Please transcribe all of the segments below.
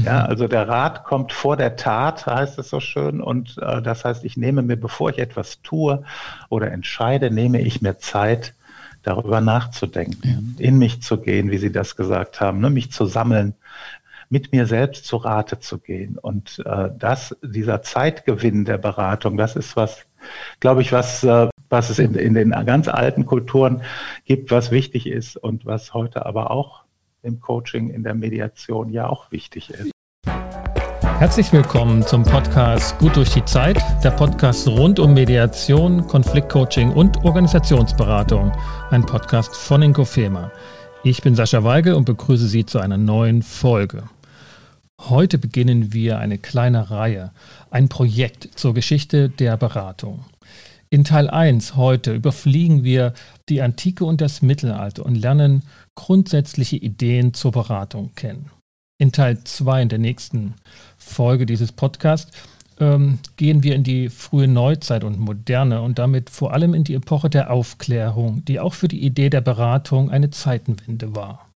Mhm. Ja, also der Rat kommt vor der Tat, heißt es so schön. Und äh, das heißt, ich nehme mir, bevor ich etwas tue oder entscheide, nehme ich mir Zeit, darüber nachzudenken, ja. in mich zu gehen, wie Sie das gesagt haben, ne, mich zu sammeln, mit mir selbst zu Rate zu gehen. Und äh, das, dieser Zeitgewinn der Beratung, das ist was, glaube ich, was, äh, was es in, in den ganz alten Kulturen gibt, was wichtig ist und was heute aber auch im Coaching, in der Mediation ja auch wichtig ist. Herzlich willkommen zum Podcast Gut durch die Zeit, der Podcast rund um Mediation, Konfliktcoaching und Organisationsberatung, ein Podcast von Inkofema. Ich bin Sascha Weigel und begrüße Sie zu einer neuen Folge. Heute beginnen wir eine kleine Reihe, ein Projekt zur Geschichte der Beratung. In Teil 1 heute überfliegen wir die Antike und das Mittelalter und lernen grundsätzliche Ideen zur Beratung kennen. In Teil 2 in der nächsten Folge dieses Podcasts ähm, gehen wir in die frühe Neuzeit und Moderne und damit vor allem in die Epoche der Aufklärung, die auch für die Idee der Beratung eine Zeitenwende war.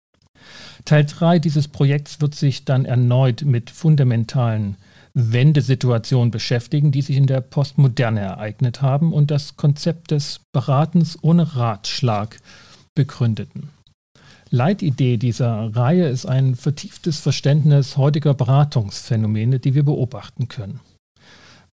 Teil 3 dieses Projekts wird sich dann erneut mit fundamentalen Wendesituationen beschäftigen, die sich in der Postmoderne ereignet haben und das Konzept des Beratens ohne Ratschlag begründeten. Leitidee dieser Reihe ist ein vertieftes Verständnis heutiger Beratungsphänomene, die wir beobachten können.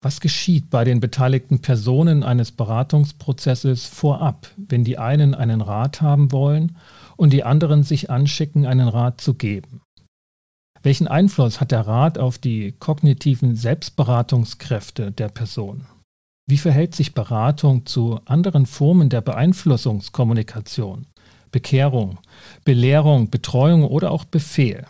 Was geschieht bei den beteiligten Personen eines Beratungsprozesses vorab, wenn die einen einen Rat haben wollen und die anderen sich anschicken, einen Rat zu geben? Welchen Einfluss hat der Rat auf die kognitiven Selbstberatungskräfte der Person? Wie verhält sich Beratung zu anderen Formen der Beeinflussungskommunikation? Bekehrung, Belehrung, Betreuung oder auch Befehl.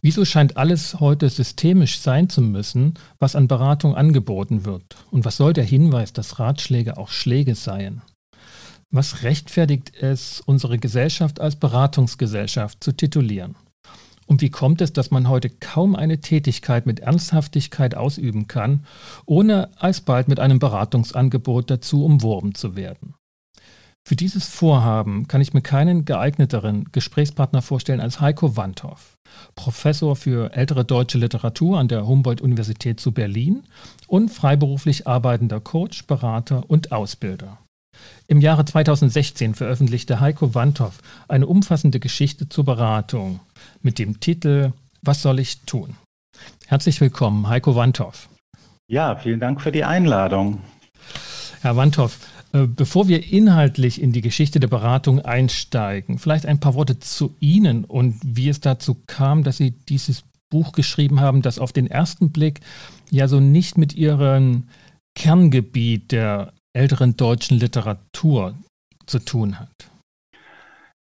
Wieso scheint alles heute systemisch sein zu müssen, was an Beratung angeboten wird? Und was soll der Hinweis, dass Ratschläge auch Schläge seien? Was rechtfertigt es, unsere Gesellschaft als Beratungsgesellschaft zu titulieren? Und wie kommt es, dass man heute kaum eine Tätigkeit mit Ernsthaftigkeit ausüben kann, ohne alsbald mit einem Beratungsangebot dazu umworben zu werden? Für dieses Vorhaben kann ich mir keinen geeigneteren Gesprächspartner vorstellen als Heiko Wandhoff, Professor für ältere deutsche Literatur an der Humboldt-Universität zu Berlin und freiberuflich arbeitender Coach, Berater und Ausbilder. Im Jahre 2016 veröffentlichte Heiko Wandhoff eine umfassende Geschichte zur Beratung mit dem Titel Was soll ich tun? Herzlich willkommen, Heiko Wandhoff. Ja, vielen Dank für die Einladung. Herr Wandhoff, bevor wir inhaltlich in die Geschichte der Beratung einsteigen, vielleicht ein paar Worte zu Ihnen und wie es dazu kam, dass Sie dieses Buch geschrieben haben, das auf den ersten Blick ja so nicht mit Ihrem Kerngebiet der älteren deutschen Literatur zu tun hat.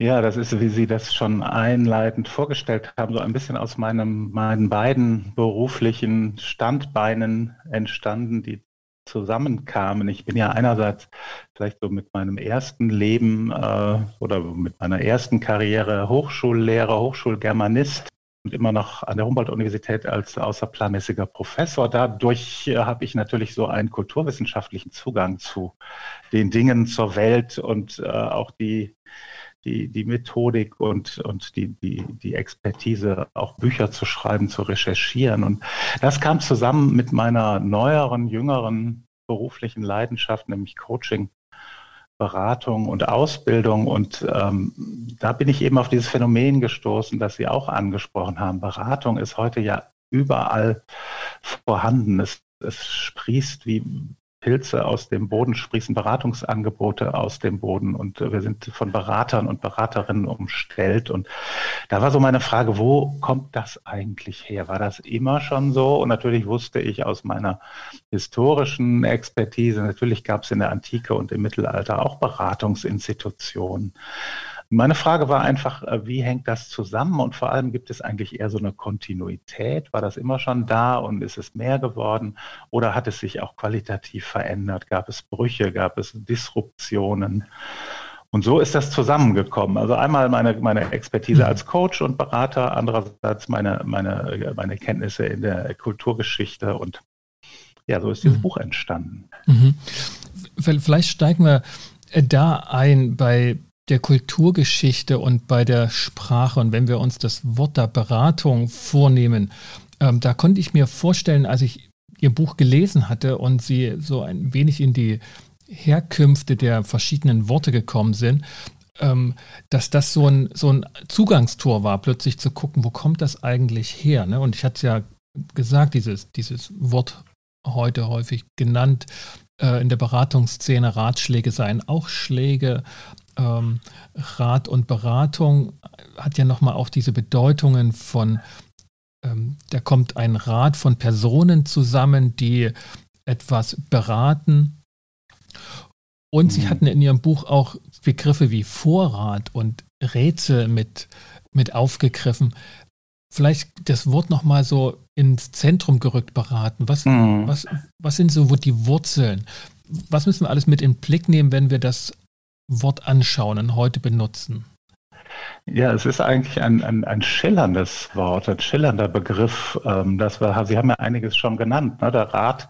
Ja, das ist, wie Sie das schon einleitend vorgestellt haben, so ein bisschen aus meinem, meinen beiden beruflichen Standbeinen entstanden, die zusammenkamen. Ich bin ja einerseits vielleicht so mit meinem ersten Leben äh, oder mit meiner ersten Karriere Hochschullehrer, Hochschulgermanist und immer noch an der Humboldt-Universität als außerplanmäßiger Professor. Dadurch äh, habe ich natürlich so einen kulturwissenschaftlichen Zugang zu den Dingen zur Welt und äh, auch die die, die Methodik und, und die, die, die Expertise, auch Bücher zu schreiben, zu recherchieren. Und das kam zusammen mit meiner neueren, jüngeren beruflichen Leidenschaft, nämlich Coaching, Beratung und Ausbildung. Und ähm, da bin ich eben auf dieses Phänomen gestoßen, das Sie auch angesprochen haben. Beratung ist heute ja überall vorhanden. Es, es sprießt wie Pilze aus dem Boden sprießen, Beratungsangebote aus dem Boden und wir sind von Beratern und Beraterinnen umstellt. Und da war so meine Frage, wo kommt das eigentlich her? War das immer schon so? Und natürlich wusste ich aus meiner historischen Expertise, natürlich gab es in der Antike und im Mittelalter auch Beratungsinstitutionen. Meine Frage war einfach, äh, wie hängt das zusammen und vor allem gibt es eigentlich eher so eine Kontinuität? War das immer schon da und ist es mehr geworden oder hat es sich auch qualitativ verändert? Gab es Brüche, gab es Disruptionen? Und so ist das zusammengekommen. Also einmal meine, meine Expertise als Coach und Berater, andererseits meine, meine, meine Kenntnisse in der Kulturgeschichte und ja, so ist dieses mhm. Buch entstanden. Mhm. Vielleicht steigen wir da ein bei der Kulturgeschichte und bei der Sprache und wenn wir uns das Wort der Beratung vornehmen, ähm, da konnte ich mir vorstellen, als ich Ihr Buch gelesen hatte und Sie so ein wenig in die Herkünfte der verschiedenen Worte gekommen sind, ähm, dass das so ein, so ein Zugangstor war, plötzlich zu gucken, wo kommt das eigentlich her? Ne? Und ich hatte ja gesagt, dieses, dieses Wort heute häufig genannt, äh, in der Beratungsszene Ratschläge seien auch Schläge. Ähm, Rat und Beratung hat ja nochmal auch diese Bedeutungen von, ähm, da kommt ein Rat von Personen zusammen, die etwas beraten. Und mhm. sie hatten in ihrem Buch auch Begriffe wie Vorrat und Rätsel mit, mit aufgegriffen. Vielleicht das Wort nochmal so ins Zentrum gerückt beraten. Was, mhm. was, was sind so die Wurzeln? Was müssen wir alles mit in den Blick nehmen, wenn wir das Wort anschauen und heute benutzen? Ja, es ist eigentlich ein, ein, ein schillerndes Wort, ein schillernder Begriff. Ähm, das wir, Sie haben ja einiges schon genannt. Ne? Der Rat,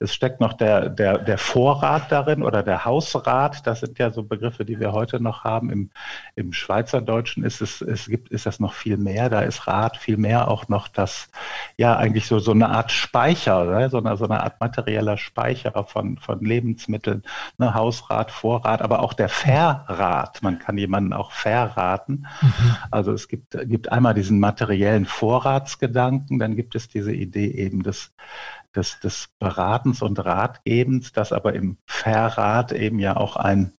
es steckt noch der, der, der Vorrat darin oder der Hausrat. Das sind ja so Begriffe, die wir heute noch haben. Im, im Schweizerdeutschen ist es, es gibt, ist das noch viel mehr. Da ist Rat viel mehr auch noch das, ja, eigentlich so, so eine Art Speicher, ne? so, eine, so eine Art materieller Speicher von, von Lebensmitteln. Ne? Hausrat, Vorrat, aber auch der Verrat. Man kann jemanden auch verraten. Mhm. Also es gibt, gibt einmal diesen materiellen Vorratsgedanken, dann gibt es diese Idee eben des, des, des Beratens und Ratgebens, das aber im Verrat eben ja auch ein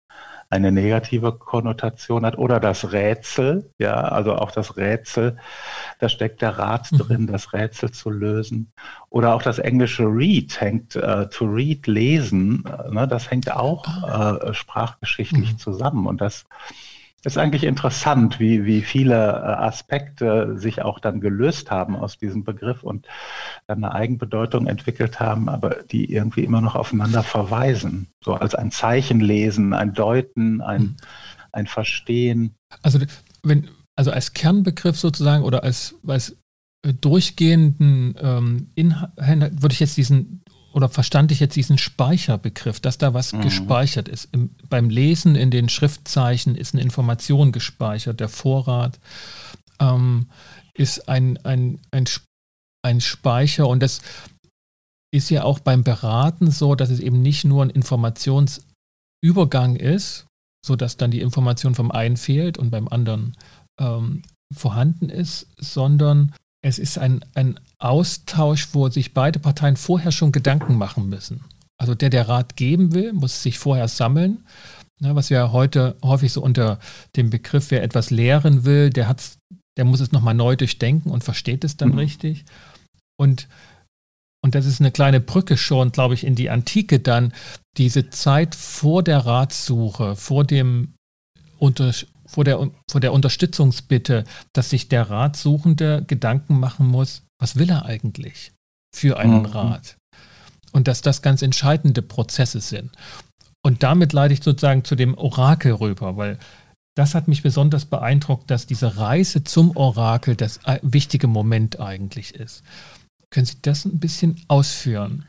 eine negative Konnotation hat oder das Rätsel, ja, also auch das Rätsel, da steckt der Rat mhm. drin, das Rätsel zu lösen. Oder auch das englische read hängt, uh, to read, lesen, ne, das hängt auch uh, sprachgeschichtlich mhm. zusammen und das ist eigentlich interessant, wie, wie viele äh, Aspekte sich auch dann gelöst haben aus diesem Begriff und dann eine Eigenbedeutung entwickelt haben, aber die irgendwie immer noch aufeinander verweisen. So als ein Zeichen lesen, ein Deuten, ein, hm. ein Verstehen. Also, wenn, also als Kernbegriff sozusagen oder als, als durchgehenden ähm, Inhalt würde ich jetzt diesen oder verstand ich jetzt diesen Speicherbegriff, dass da was mhm. gespeichert ist? Im, beim Lesen in den Schriftzeichen ist eine Information gespeichert. Der Vorrat ähm, ist ein, ein, ein, ein Speicher und das ist ja auch beim Beraten so, dass es eben nicht nur ein Informationsübergang ist, sodass dann die Information vom einen fehlt und beim anderen ähm, vorhanden ist, sondern es ist ein, ein Austausch, wo sich beide Parteien vorher schon Gedanken machen müssen. Also der, der Rat geben will, muss sich vorher sammeln. Ne, was wir heute häufig so unter dem Begriff, wer etwas lehren will, der, hat's, der muss es nochmal neu durchdenken und versteht es dann mhm. richtig. Und, und das ist eine kleine Brücke schon, glaube ich, in die Antike dann, diese Zeit vor der Ratsuche, vor dem unter, vor der, vor der Unterstützungsbitte, dass sich der Ratsuchende Gedanken machen muss, was will er eigentlich für einen mhm. Rat? Und dass das ganz entscheidende Prozesse sind. Und damit leite ich sozusagen zu dem Orakel rüber, weil das hat mich besonders beeindruckt, dass diese Reise zum Orakel das äh, wichtige Moment eigentlich ist. Können Sie das ein bisschen ausführen?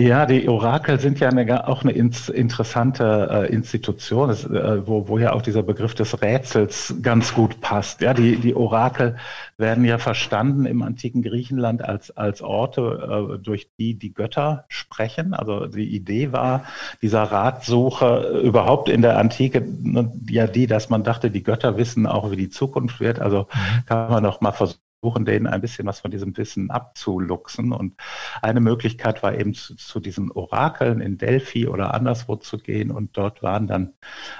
Ja, die Orakel sind ja eine, auch eine ins, interessante äh, Institution, das, äh, wo, wo ja auch dieser Begriff des Rätsels ganz gut passt. Ja, die, die Orakel werden ja verstanden im antiken Griechenland als, als Orte, äh, durch die die Götter sprechen. Also die Idee war dieser Ratsuche überhaupt in der Antike ne, ja die, dass man dachte, die Götter wissen auch, wie die Zukunft wird. Also mhm. kann man noch mal versuchen versuchen, denen ein bisschen was von diesem Wissen abzuluxen. Und eine Möglichkeit war eben zu, zu diesen Orakeln in Delphi oder anderswo zu gehen. Und dort waren dann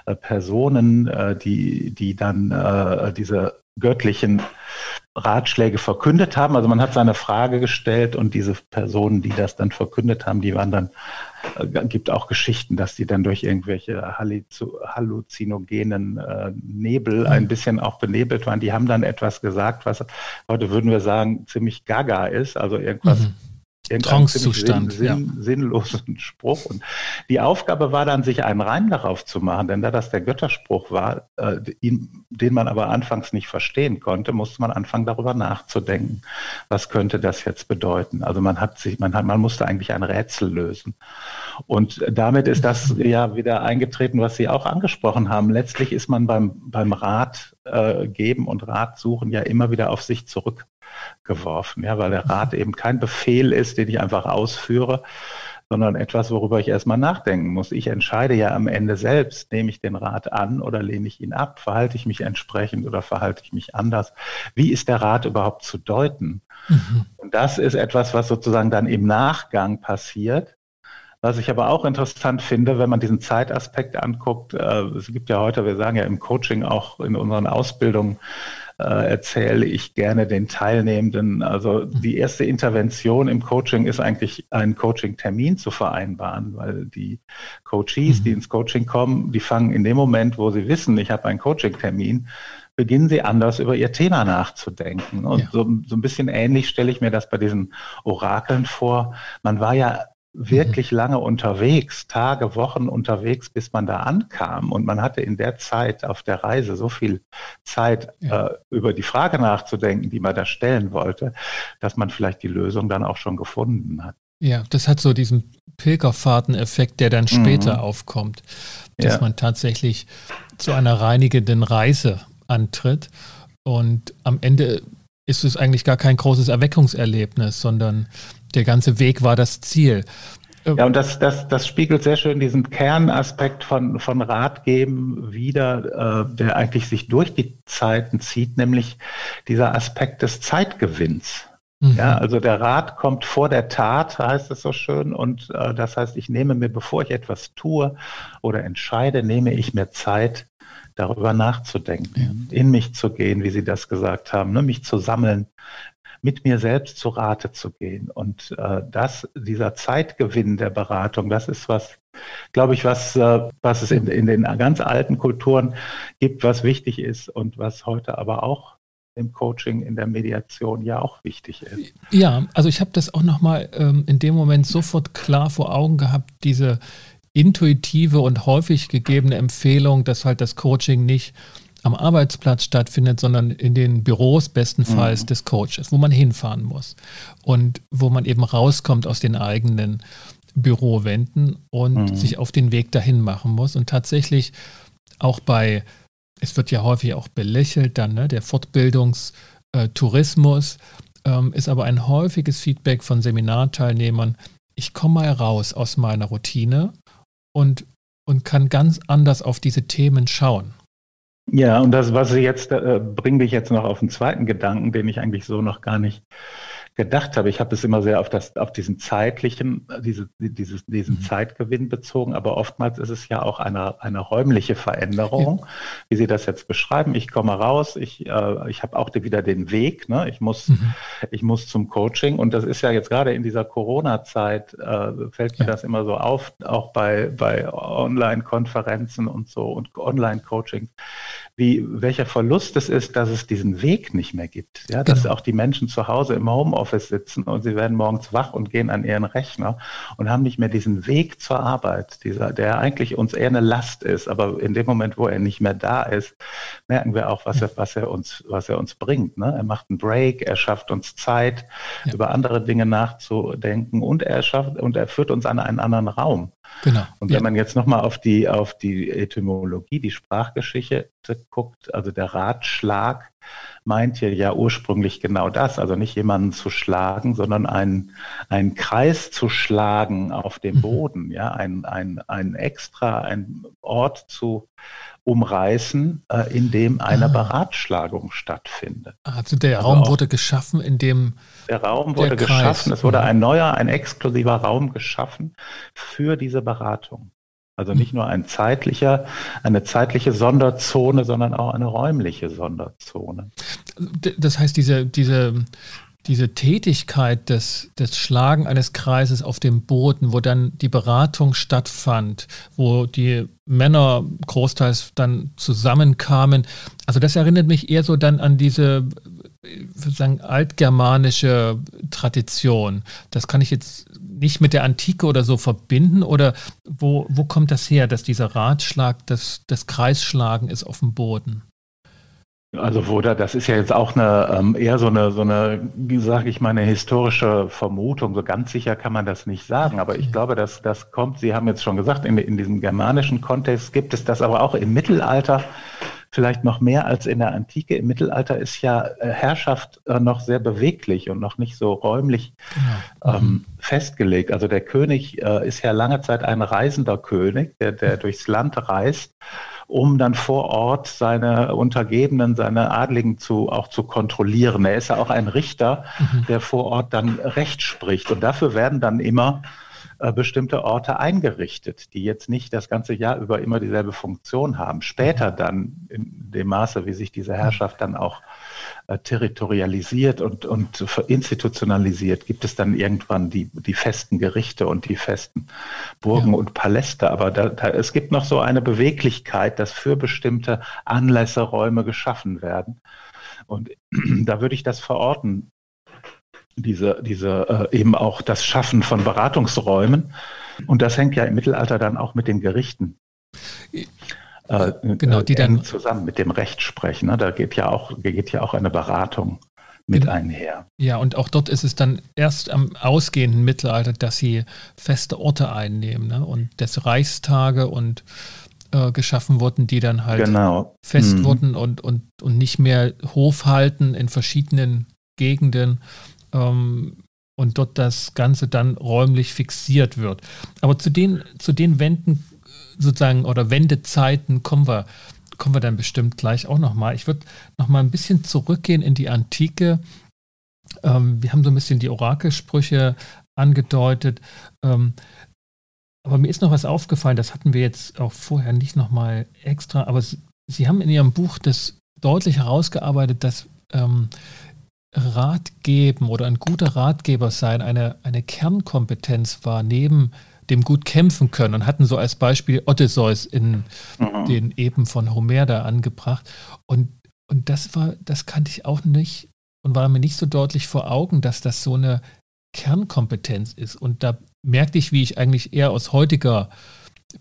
äh, Personen, äh, die, die dann äh, diese göttlichen Ratschläge verkündet haben. Also man hat seine Frage gestellt und diese Personen, die das dann verkündet haben, die waren dann, äh, gibt auch Geschichten, dass die dann durch irgendwelche halluzinogenen äh, Nebel ein mhm. bisschen auch benebelt waren. Die haben dann etwas gesagt, was heute würden wir sagen ziemlich gaga ist, also irgendwas. Mhm Trance-Zustand, sinn, sinn, ja. sinnlosen Spruch. Und die Aufgabe war dann, sich einen Reim darauf zu machen, denn da das der Götterspruch war, äh, ihn, den man aber anfangs nicht verstehen konnte, musste man anfangen, darüber nachzudenken. Was könnte das jetzt bedeuten? Also man hat sich, man hat, man musste eigentlich ein Rätsel lösen. Und damit ist das ja wieder eingetreten, was Sie auch angesprochen haben. Letztlich ist man beim, beim Rat äh, geben und Rat suchen ja immer wieder auf sich zurück geworfen, ja, weil der Rat eben kein Befehl ist, den ich einfach ausführe, sondern etwas, worüber ich erstmal nachdenken muss. Ich entscheide ja am Ende selbst, nehme ich den Rat an oder lehne ich ihn ab, verhalte ich mich entsprechend oder verhalte ich mich anders. Wie ist der Rat überhaupt zu deuten? Mhm. Und das ist etwas, was sozusagen dann im Nachgang passiert. Was ich aber auch interessant finde, wenn man diesen Zeitaspekt anguckt, äh, es gibt ja heute, wir sagen ja im Coaching auch in unseren Ausbildungen, erzähle ich gerne den Teilnehmenden. Also die erste Intervention im Coaching ist eigentlich einen Coaching-Termin zu vereinbaren, weil die Coaches, die mhm. ins Coaching kommen, die fangen in dem Moment, wo sie wissen, ich habe einen Coaching-Termin, beginnen sie anders über ihr Thema nachzudenken. Und ja. so, so ein bisschen ähnlich stelle ich mir das bei diesen Orakeln vor. Man war ja wirklich lange unterwegs, Tage, Wochen unterwegs, bis man da ankam. Und man hatte in der Zeit auf der Reise so viel Zeit, ja. äh, über die Frage nachzudenken, die man da stellen wollte, dass man vielleicht die Lösung dann auch schon gefunden hat. Ja, das hat so diesen Pilgerfahrteneffekt, der dann später mhm. aufkommt, dass ja. man tatsächlich zu einer reinigenden Reise antritt. Und am Ende ist es eigentlich gar kein großes Erweckungserlebnis, sondern der ganze Weg war das Ziel. Ja, und das, das, das spiegelt sehr schön diesen Kernaspekt von, von Ratgeben wider, äh, der eigentlich sich durch die Zeiten zieht, nämlich dieser Aspekt des Zeitgewinns. Mhm. Ja, also der Rat kommt vor der Tat, heißt es so schön. Und äh, das heißt, ich nehme mir, bevor ich etwas tue oder entscheide, nehme ich mir Zeit, darüber nachzudenken, ja. in mich zu gehen, wie Sie das gesagt haben, ne, mich zu sammeln, mit mir selbst zu Rate zu gehen. Und äh, das, dieser Zeitgewinn der Beratung, das ist was, glaube ich, was, äh, was es in, in den ganz alten Kulturen gibt, was wichtig ist und was heute aber auch im Coaching, in der Mediation ja auch wichtig ist. Ja, also ich habe das auch nochmal ähm, in dem Moment sofort klar vor Augen gehabt, diese intuitive und häufig gegebene Empfehlung, dass halt das Coaching nicht am Arbeitsplatz stattfindet, sondern in den Büros bestenfalls mhm. des Coaches, wo man hinfahren muss und wo man eben rauskommt aus den eigenen Bürowänden und mhm. sich auf den Weg dahin machen muss. Und tatsächlich auch bei, es wird ja häufig auch belächelt dann, ne, der Fortbildungstourismus ähm, ist aber ein häufiges Feedback von Seminarteilnehmern. Ich komme mal raus aus meiner Routine und, und kann ganz anders auf diese Themen schauen. Ja, und das, was Sie jetzt, äh, bringt dich jetzt noch auf einen zweiten Gedanken, den ich eigentlich so noch gar nicht gedacht habe. Ich habe es immer sehr auf, das, auf diesen zeitlichen, diese, dieses, diesen mhm. Zeitgewinn bezogen, aber oftmals ist es ja auch eine, eine räumliche Veränderung, ja. wie Sie das jetzt beschreiben. Ich komme raus, ich, äh, ich habe auch wieder den Weg, ne? ich, muss, mhm. ich muss zum Coaching und das ist ja jetzt gerade in dieser Corona-Zeit, äh, fällt mir ja. das immer so auf, auch bei, bei Online-Konferenzen und so und Online-Coaching, wie, welcher Verlust es ist, dass es diesen Weg nicht mehr gibt. Ja, dass genau. auch die Menschen zu Hause im Homeoffice sitzen und sie werden morgens wach und gehen an ihren Rechner und haben nicht mehr diesen Weg zur Arbeit, dieser, der eigentlich uns eher eine Last ist. Aber in dem Moment, wo er nicht mehr da ist, merken wir auch, was er, was er uns, was er uns bringt. Ne? Er macht einen Break, er schafft uns Zeit, ja. über andere Dinge nachzudenken und er schafft, und er führt uns an einen anderen Raum. Genau. Und wenn ja. man jetzt nochmal auf die, auf die Etymologie, die Sprachgeschichte guckt, also der Ratschlag meint hier ja ursprünglich genau das, also nicht jemanden zu schlagen, sondern einen, einen Kreis zu schlagen auf dem mhm. Boden, ja, ein, ein, ein extra, ein Ort zu umreißen, äh, in dem eine ah. Beratschlagung stattfindet. Also der also Raum wurde geschaffen, in dem der Raum wurde der geschaffen, es wurde mhm. ein neuer, ein exklusiver Raum geschaffen für diese Beratung. Also nicht nur ein zeitlicher, eine zeitliche Sonderzone, sondern auch eine räumliche Sonderzone. Das heißt, diese, diese, diese Tätigkeit des, des Schlagen eines Kreises auf dem Boden, wo dann die Beratung stattfand, wo die Männer großteils dann zusammenkamen, also das erinnert mich eher so dann an diese sagen, altgermanische Tradition. Das kann ich jetzt nicht mit der Antike oder so verbinden oder wo, wo kommt das her, dass dieser Ratschlag, das, das Kreisschlagen ist auf dem Boden? Also Woda, das ist ja jetzt auch eine ähm, eher so eine, so eine, sage ich mal, eine historische Vermutung. So ganz sicher kann man das nicht sagen. Aber ich glaube, dass das kommt, Sie haben jetzt schon gesagt, in, in diesem germanischen Kontext gibt es das aber auch im Mittelalter vielleicht noch mehr als in der Antike. Im Mittelalter ist ja äh, Herrschaft äh, noch sehr beweglich und noch nicht so räumlich genau. ähm, festgelegt. Also der König äh, ist ja lange Zeit ein reisender König, der, der durchs Land reist um dann vor Ort seine Untergebenen, seine Adligen zu, auch zu kontrollieren. Er ist ja auch ein Richter, mhm. der vor Ort dann Recht spricht. Und dafür werden dann immer äh, bestimmte Orte eingerichtet, die jetzt nicht das ganze Jahr über immer dieselbe Funktion haben. Später dann, in dem Maße, wie sich diese Herrschaft dann auch territorialisiert und, und institutionalisiert, gibt es dann irgendwann die, die festen Gerichte und die festen Burgen ja. und Paläste. Aber da, da, es gibt noch so eine Beweglichkeit, dass für bestimmte Anlässe Räume geschaffen werden. Und da würde ich das verorten, diese, diese äh, eben auch das Schaffen von Beratungsräumen. Und das hängt ja im Mittelalter dann auch mit den Gerichten äh, genau, die dann zusammen mit dem Rechtsprechen. Ne? Da geht ja auch, geht ja auch eine Beratung mit genau. einher. Ja, und auch dort ist es dann erst am ausgehenden Mittelalter, dass sie feste Orte einnehmen ne? und des Reichstage und äh, geschaffen wurden, die dann halt genau. fest mhm. wurden und, und, und nicht mehr Hof halten in verschiedenen Gegenden. Ähm, und dort das Ganze dann räumlich fixiert wird. Aber zu den, zu den Wänden sozusagen oder Wendezeiten kommen wir, kommen wir dann bestimmt gleich auch nochmal. Ich würde nochmal ein bisschen zurückgehen in die Antike. Ähm, wir haben so ein bisschen die Orakelsprüche angedeutet. Ähm, aber mir ist noch was aufgefallen, das hatten wir jetzt auch vorher nicht nochmal extra, aber Sie, Sie, haben in Ihrem Buch das deutlich herausgearbeitet, dass ähm, Ratgeben oder ein guter Ratgeber sein eine, eine Kernkompetenz war, neben dem gut kämpfen können und hatten so als Beispiel Odysseus in mhm. den Eben von Homer da angebracht. Und, und das war, das kannte ich auch nicht und war mir nicht so deutlich vor Augen, dass das so eine Kernkompetenz ist. Und da merkte ich, wie ich eigentlich eher aus heutiger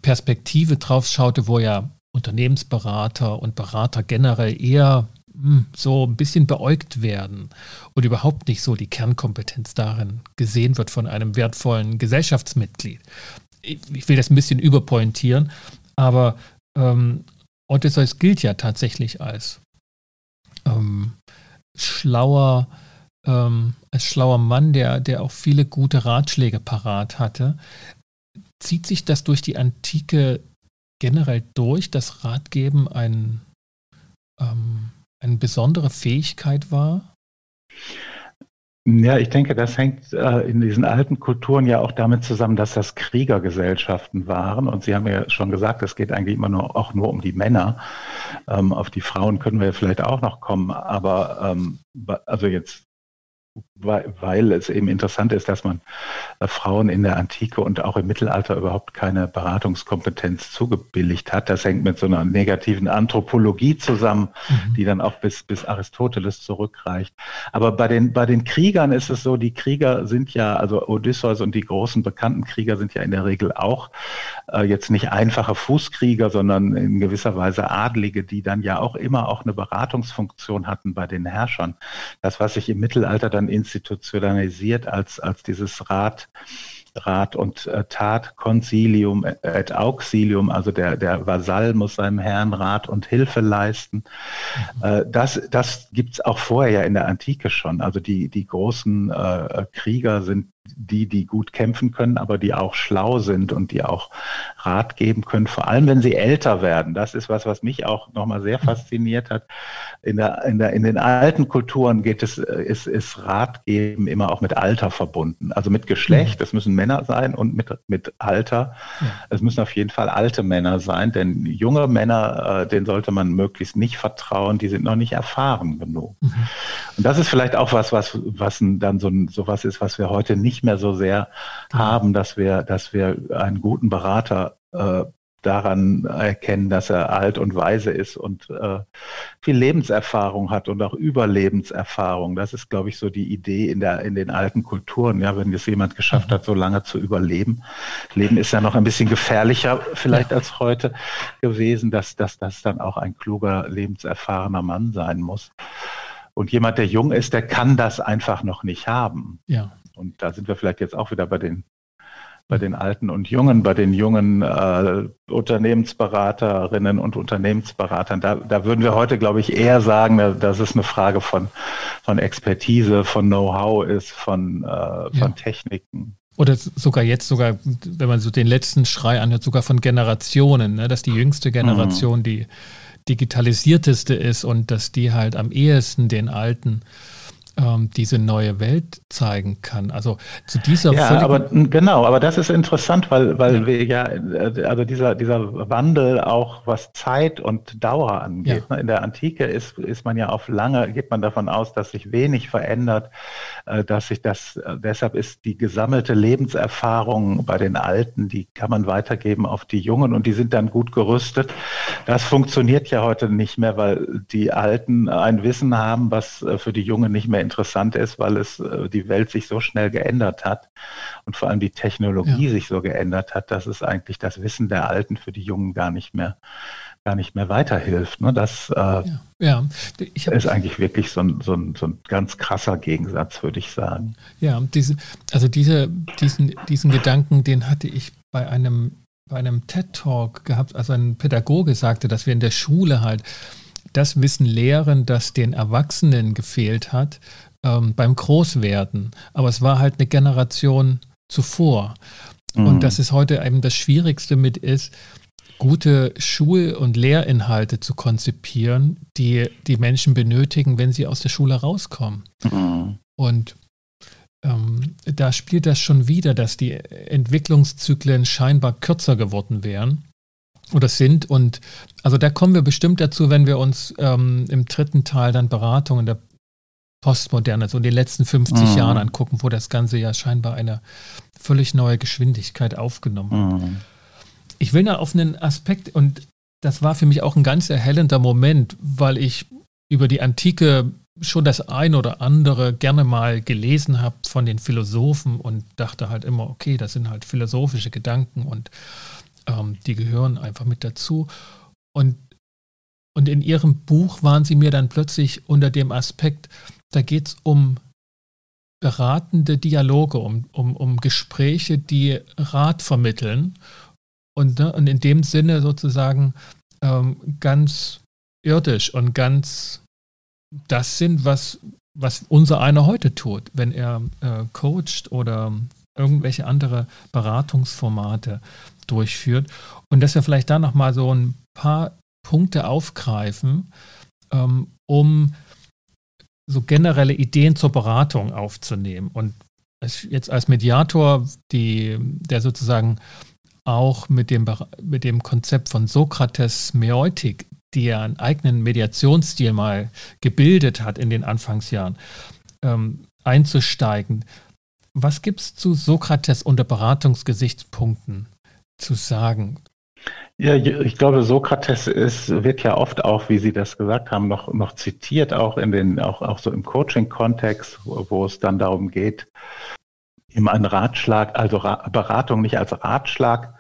Perspektive drauf schaute, wo ja Unternehmensberater und Berater generell eher hm, so ein bisschen beäugt werden und überhaupt nicht so die Kernkompetenz darin gesehen wird von einem wertvollen Gesellschaftsmitglied. Ich will das ein bisschen überpointieren, aber ähm, Odysseus gilt ja tatsächlich als ähm, schlauer, ähm, als schlauer Mann, der, der auch viele gute Ratschläge parat hatte. Zieht sich das durch die Antike generell durch, dass Ratgeben ein ähm, eine besondere Fähigkeit war? Ja, ich denke, das hängt äh, in diesen alten Kulturen ja auch damit zusammen, dass das Kriegergesellschaften waren. Und Sie haben ja schon gesagt, es geht eigentlich immer nur auch nur um die Männer. Ähm, auf die Frauen können wir vielleicht auch noch kommen. Aber ähm, also jetzt weil, es eben interessant ist, dass man äh, Frauen in der Antike und auch im Mittelalter überhaupt keine Beratungskompetenz zugebilligt hat. Das hängt mit so einer negativen Anthropologie zusammen, mhm. die dann auch bis, bis Aristoteles zurückreicht. Aber bei den, bei den Kriegern ist es so, die Krieger sind ja, also Odysseus und die großen bekannten Krieger sind ja in der Regel auch äh, jetzt nicht einfache Fußkrieger, sondern in gewisser Weise Adlige, die dann ja auch immer auch eine Beratungsfunktion hatten bei den Herrschern. Das, was sich im Mittelalter dann institutionalisiert als, als dieses Rat, Rat und äh, Tat, Concilium et Auxilium, also der, der Vasall muss seinem Herrn Rat und Hilfe leisten. Mhm. Äh, das das gibt es auch vorher ja in der Antike schon. Also die, die großen äh, Krieger sind die, die gut kämpfen können, aber die auch schlau sind und die auch Rat geben können, vor allem wenn sie älter werden. Das ist was, was mich auch nochmal sehr fasziniert hat. In, der, in, der, in den alten Kulturen geht es, ist, ist Rat geben immer auch mit Alter verbunden. Also mit Geschlecht, es müssen Männer sein und mit, mit Alter. Es müssen auf jeden Fall alte Männer sein, denn junge Männer, äh, denen sollte man möglichst nicht vertrauen, die sind noch nicht erfahren genug. Mhm. Und das ist vielleicht auch was, was, was dann so, so was ist, was wir heute nicht mehr so sehr haben, dass wir, dass wir einen guten Berater äh, daran erkennen, dass er alt und weise ist und äh, viel Lebenserfahrung hat und auch Überlebenserfahrung. Das ist, glaube ich, so die Idee in, der, in den alten Kulturen. Ja, wenn es jemand geschafft hat, so lange zu überleben. Leben ist ja noch ein bisschen gefährlicher vielleicht als heute gewesen, dass, dass das dann auch ein kluger, lebenserfahrener Mann sein muss. Und jemand, der jung ist, der kann das einfach noch nicht haben. Ja. Und da sind wir vielleicht jetzt auch wieder bei den bei den Alten und Jungen, bei den jungen äh, Unternehmensberaterinnen und Unternehmensberatern. Da, da würden wir heute, glaube ich, eher sagen, dass es eine Frage von, von Expertise, von Know-how ist, von, äh, von ja. Techniken. Oder sogar jetzt sogar, wenn man so den letzten Schrei anhört, sogar von Generationen, ne? dass die jüngste Generation mhm. die digitalisierteste ist und dass die halt am ehesten den Alten ähm, diese neue Welt zeigen kann. Also zu dieser Ja, aber genau, aber das ist interessant, weil, weil ja. wir ja, äh, also dieser, dieser Wandel auch was Zeit und Dauer angeht. Ja. Ne? In der Antike ist, ist man ja auf lange, geht man davon aus, dass sich wenig verändert, äh, dass sich das, äh, deshalb ist die gesammelte Lebenserfahrung bei den Alten, die kann man weitergeben auf die Jungen und die sind dann gut gerüstet. Das funktioniert ja heute nicht mehr, weil die Alten ein Wissen haben, was für die Jungen nicht mehr interessant ist, weil es äh, die Welt sich so schnell geändert hat und vor allem die Technologie ja. sich so geändert hat, dass es eigentlich das Wissen der Alten für die Jungen gar nicht mehr gar nicht mehr weiterhilft. Ne? Das äh, ja. ja. Ist eigentlich wirklich so ein, so, ein, so ein ganz krasser Gegensatz, würde ich sagen. Ja, diese, also diese, diesen, diesen Gedanken, den hatte ich bei einem, bei einem TED-Talk gehabt. Also ein Pädagoge sagte, dass wir in der Schule halt das Wissen lehren, das den Erwachsenen gefehlt hat ähm, beim Großwerden. Aber es war halt eine Generation zuvor. Mhm. Und dass es heute eben das Schwierigste mit ist, gute Schul- und Lehrinhalte zu konzipieren, die die Menschen benötigen, wenn sie aus der Schule rauskommen. Mhm. Und ähm, da spielt das schon wieder, dass die Entwicklungszyklen scheinbar kürzer geworden wären oder sind. Und also da kommen wir bestimmt dazu, wenn wir uns ähm, im dritten Teil dann Beratungen der Postmoderne, so in den letzten 50 mhm. Jahren angucken, wo das Ganze ja scheinbar eine völlig neue Geschwindigkeit aufgenommen hat. Mhm. Ich will noch auf einen Aspekt, und das war für mich auch ein ganz erhellender Moment, weil ich über die Antike schon das ein oder andere gerne mal gelesen habe von den Philosophen und dachte halt immer, okay, das sind halt philosophische Gedanken und ähm, die gehören einfach mit dazu. Und, und in ihrem Buch waren sie mir dann plötzlich unter dem Aspekt, da geht es um beratende Dialoge, um, um, um Gespräche, die Rat vermitteln und, ne, und in dem Sinne sozusagen ähm, ganz irdisch und ganz das sind, was, was unser einer heute tut, wenn er äh, coacht oder irgendwelche andere Beratungsformate durchführt. Und dass wir vielleicht da nochmal so ein paar Punkte aufgreifen, ähm, um so generelle Ideen zur Beratung aufzunehmen. Und jetzt als Mediator, die, der sozusagen auch mit dem, mit dem Konzept von Sokrates Meotik, die er einen eigenen Mediationsstil mal gebildet hat in den Anfangsjahren, ähm, einzusteigen. Was gibt es zu Sokrates unter Beratungsgesichtspunkten? Zu sagen? Ja, ich glaube, Sokrates ist, wird ja oft auch, wie Sie das gesagt haben, noch, noch zitiert, auch in den, auch, auch so im Coaching-Kontext, wo, es dann darum geht, ihm einen Ratschlag, also Ra Beratung nicht als Ratschlag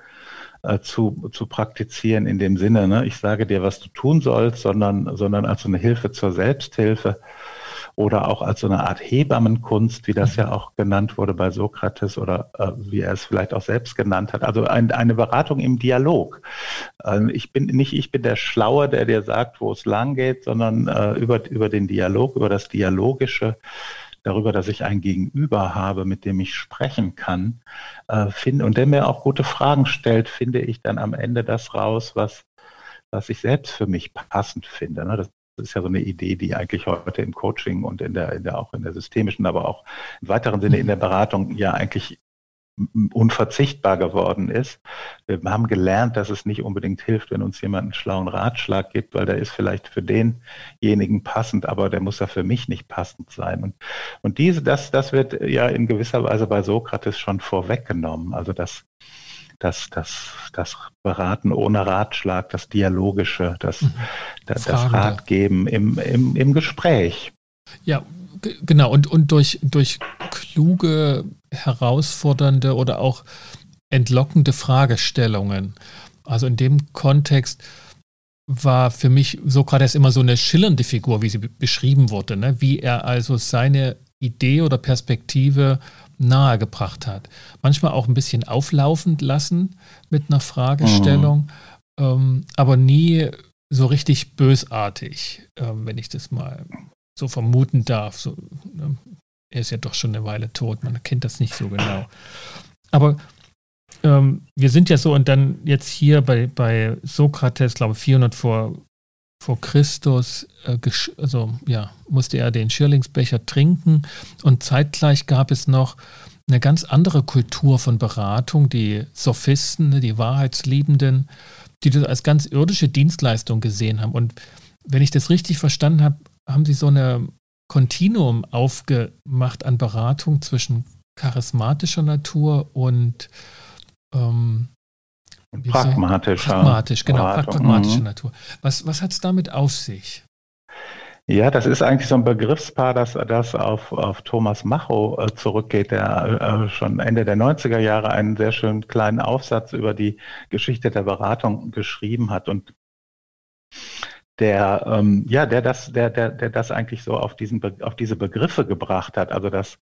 äh, zu, zu praktizieren in dem Sinne, ne, ich sage dir, was du tun sollst, sondern, sondern als eine Hilfe zur Selbsthilfe oder auch als so eine Art Hebammenkunst, wie das ja auch genannt wurde bei Sokrates oder äh, wie er es vielleicht auch selbst genannt hat. Also ein, eine Beratung im Dialog. Äh, ich bin nicht, ich bin der Schlaue, der dir sagt, wo es lang geht, sondern äh, über, über den Dialog, über das Dialogische darüber, dass ich ein Gegenüber habe, mit dem ich sprechen kann, äh, finde, und der mir auch gute Fragen stellt, finde ich dann am Ende das raus, was, was ich selbst für mich passend finde. Ne? Das das ist ja so eine Idee, die eigentlich heute im Coaching und in der, in der auch in der systemischen, aber auch im weiteren Sinne in der Beratung ja eigentlich unverzichtbar geworden ist. Wir haben gelernt, dass es nicht unbedingt hilft, wenn uns jemand einen schlauen Ratschlag gibt, weil der ist vielleicht für denjenigen passend, aber der muss ja für mich nicht passend sein. Und, und diese, das, das wird ja in gewisser Weise bei Sokrates schon vorweggenommen. Also dass das, das, das Beraten ohne Ratschlag, das Dialogische, das, mhm. das, das Ratgeben im, im, im Gespräch. Ja, genau. Und, und durch, durch kluge, herausfordernde oder auch entlockende Fragestellungen. Also in dem Kontext war für mich Sokrates immer so eine schillernde Figur, wie sie beschrieben wurde, ne? wie er also seine Idee oder Perspektive nahegebracht hat. Manchmal auch ein bisschen auflaufend lassen mit einer Fragestellung, mhm. ähm, aber nie so richtig bösartig, ähm, wenn ich das mal so vermuten darf. So, ne? Er ist ja doch schon eine Weile tot, man kennt das nicht so genau. Aber ähm, wir sind ja so und dann jetzt hier bei, bei Sokrates, glaube ich, 400 vor, vor Christus, äh, also ja, musste er den Schirlingsbecher trinken und zeitgleich gab es noch eine ganz andere Kultur von Beratung, die Sophisten, ne, die Wahrheitsliebenden, die das als ganz irdische Dienstleistung gesehen haben. Und wenn ich das richtig verstanden habe, haben sie so eine Kontinuum aufgemacht an Beratung zwischen charismatischer Natur und ähm, pragmatischer. Pragmatisch, genau, Beratung. pragmatischer mhm. Natur. Was, was hat es damit auf sich? Ja, das ist eigentlich so ein Begriffspaar, das, das auf, auf Thomas Macho äh, zurückgeht, der äh, schon Ende der 90er Jahre einen sehr schönen kleinen Aufsatz über die Geschichte der Beratung geschrieben hat und der, ähm, ja, der das, der, der, der das eigentlich so auf diesen, auf diese Begriffe gebracht hat. Also das,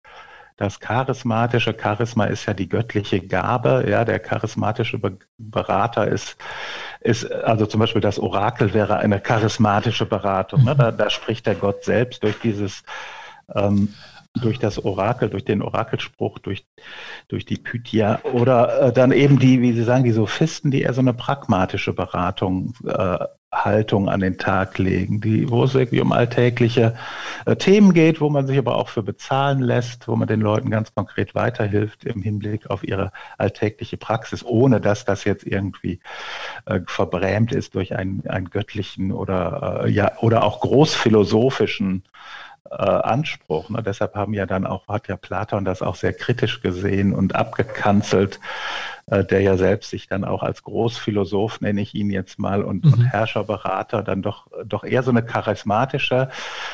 das charismatische Charisma ist ja die göttliche Gabe. Ja, der charismatische Be Berater ist, ist, also zum Beispiel das Orakel wäre eine charismatische Beratung. Ne? Da, da spricht der Gott selbst durch dieses, ähm, durch das Orakel, durch den Orakelspruch, durch, durch die Pythia oder äh, dann eben die, wie Sie sagen, die Sophisten, die eher so eine pragmatische Beratung äh, Haltung an den Tag legen, die, wo es wirklich um alltägliche äh, Themen geht, wo man sich aber auch für bezahlen lässt, wo man den Leuten ganz konkret weiterhilft im Hinblick auf ihre alltägliche Praxis, ohne dass das jetzt irgendwie äh, verbrämt ist durch einen, einen göttlichen oder, äh, ja, oder auch großphilosophischen äh, Anspruch. Ne? Deshalb haben ja dann auch, hat ja Platon das auch sehr kritisch gesehen und abgekanzelt, äh, der ja selbst sich dann auch als Großphilosoph, nenne ich ihn jetzt mal, und, mhm. und Herrscherberater dann doch, doch eher so eine charismatische,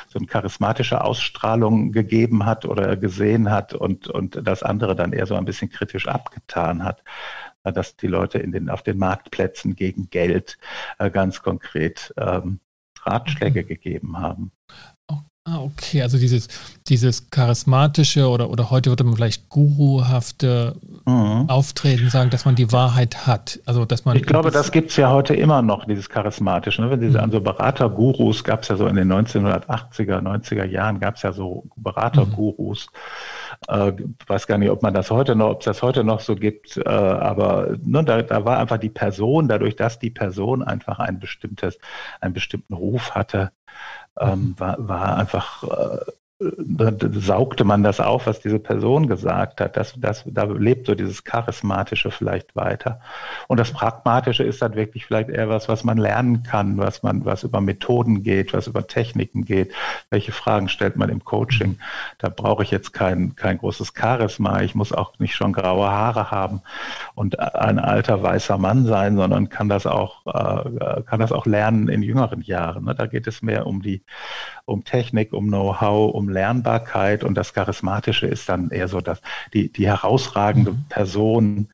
so eine charismatische Ausstrahlung gegeben hat oder gesehen hat und, und das andere dann eher so ein bisschen kritisch abgetan hat äh, dass die Leute in den, auf den Marktplätzen gegen Geld äh, ganz konkret ähm, Ratschläge mhm. gegeben haben. Ah, okay, also dieses, dieses charismatische oder, oder heute würde man vielleicht guruhafte mhm. Auftreten sagen, dass man die Wahrheit hat. Also dass man ich glaube, das gibt es ja heute immer noch, dieses charismatische. Ne? Wenn diese, mhm. an so Beratergurus gab es ja so in den 1980er, 90er Jahren gab es ja so Beratergurus. Mhm. Äh, weiß gar nicht, ob man das heute noch, ob es das heute noch so gibt, äh, aber ne, da, da war einfach die Person, dadurch, dass die Person einfach ein bestimmtes, einen bestimmten Ruf hatte, ähm, war, war einfach äh, saugte man das auf, was diese Person gesagt hat. Das, das, da lebt so dieses Charismatische vielleicht weiter. Und das Pragmatische ist dann wirklich vielleicht eher was, was man lernen kann, was man, was über Methoden geht, was über Techniken geht. Welche Fragen stellt man im Coaching? Da brauche ich jetzt kein, kein großes Charisma. Ich muss auch nicht schon graue Haare haben und ein alter weißer Mann sein, sondern kann das auch, äh, kann das auch lernen in jüngeren Jahren. Ne? Da geht es mehr um die, um Technik, um Know-how, um Lernbarkeit und das Charismatische ist dann eher so dass die, die herausragende mhm. Person,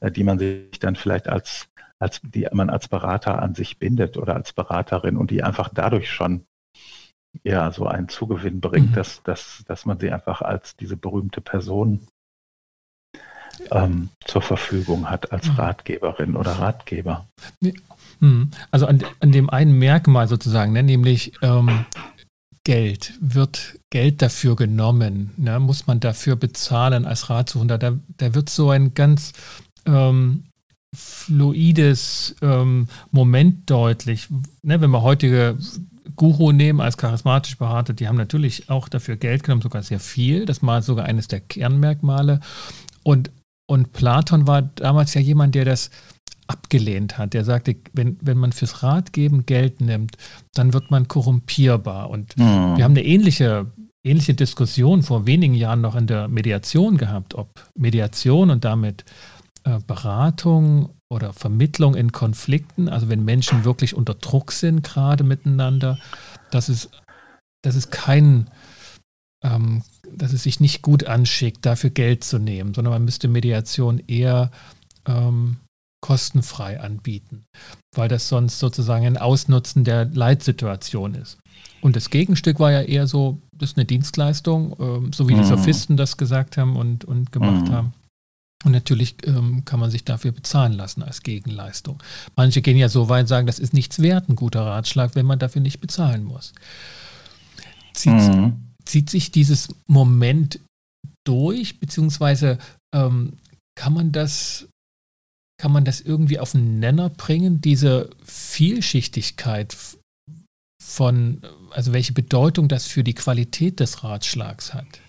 äh, die man sich dann vielleicht als, als, die man als Berater an sich bindet oder als Beraterin und die einfach dadurch schon ja so einen Zugewinn bringt, mhm. dass, dass, dass man sie einfach als diese berühmte Person ähm, zur Verfügung hat als mhm. Ratgeberin oder Ratgeber. Mhm. Also an, an dem einen Merkmal sozusagen, ne, nämlich ähm, Geld? Wird Geld dafür genommen? Ne? Muss man dafür bezahlen als Ratsuchender? Da, da wird so ein ganz ähm, fluides ähm, Moment deutlich. Ne? Wenn wir heutige Guru nehmen als charismatisch behaartet, die haben natürlich auch dafür Geld genommen, sogar sehr viel. Das war sogar eines der Kernmerkmale. Und, und Platon war damals ja jemand, der das abgelehnt hat. Der sagte, wenn, wenn man fürs Ratgeben Geld nimmt, dann wird man korrumpierbar. Und mhm. wir haben eine ähnliche, ähnliche Diskussion vor wenigen Jahren noch in der Mediation gehabt, ob Mediation und damit äh, Beratung oder Vermittlung in Konflikten, also wenn Menschen wirklich unter Druck sind, gerade miteinander, dass es, dass es kein, ähm, dass es sich nicht gut anschickt, dafür Geld zu nehmen, sondern man müsste Mediation eher ähm, kostenfrei anbieten, weil das sonst sozusagen ein Ausnutzen der Leitsituation ist. Und das Gegenstück war ja eher so, das ist eine Dienstleistung, ähm, so wie mhm. die Sophisten das gesagt haben und, und gemacht mhm. haben. Und natürlich ähm, kann man sich dafür bezahlen lassen als Gegenleistung. Manche gehen ja so weit und sagen, das ist nichts wert, ein guter Ratschlag, wenn man dafür nicht bezahlen muss. Zieht, mhm. zieht sich dieses Moment durch, beziehungsweise ähm, kann man das kann man das irgendwie auf den Nenner bringen, diese Vielschichtigkeit von, also welche Bedeutung das für die Qualität des Ratschlags hat?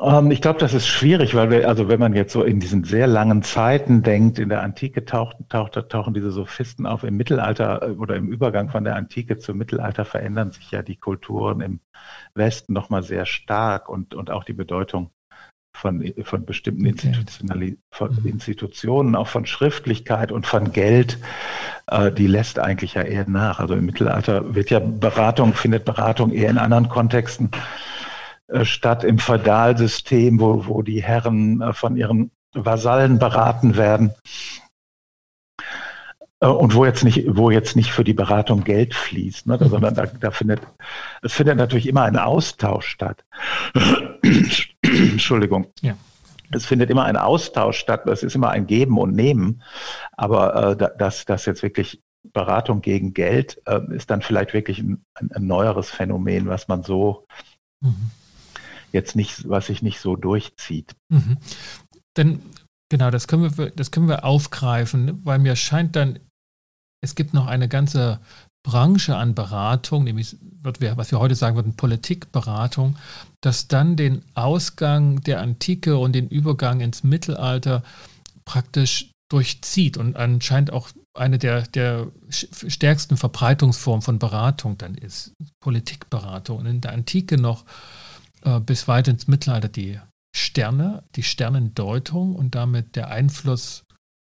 Ähm, ich glaube, das ist schwierig, weil wir, also wenn man jetzt so in diesen sehr langen Zeiten denkt, in der Antike taucht, taucht, tauchen diese Sophisten auf. Im Mittelalter äh, oder im Übergang von der Antike zum Mittelalter verändern sich ja die Kulturen im Westen nochmal sehr stark und, und auch die Bedeutung von, von bestimmten okay. von mhm. Institutionen, auch von Schriftlichkeit und von Geld, äh, die lässt eigentlich ja eher nach. Also im Mittelalter wird ja Beratung, findet Beratung eher in anderen Kontexten äh, statt, im Feudalsystem, wo, wo die Herren äh, von ihren Vasallen beraten werden. Äh, und wo jetzt nicht, wo jetzt nicht für die Beratung Geld fließt, ne, sondern da, da findet, es findet natürlich immer ein Austausch statt. Entschuldigung. Ja. Es findet immer ein Austausch statt, es ist immer ein Geben und Nehmen, aber äh, dass das jetzt wirklich Beratung gegen Geld äh, ist dann vielleicht wirklich ein, ein, ein, neueres Phänomen, was man so mhm. jetzt nicht, was sich nicht so durchzieht. Mhm. Denn genau, das können wir, das können wir aufgreifen, weil mir scheint dann es gibt noch eine ganze Branche an Beratung, nämlich was wir heute sagen würden, Politikberatung, das dann den Ausgang der Antike und den Übergang ins Mittelalter praktisch durchzieht und anscheinend auch eine der, der stärksten Verbreitungsformen von Beratung dann ist. Politikberatung. Und in der Antike noch äh, bis weit ins Mittelalter die Sterne, die Sternendeutung und damit der Einfluss,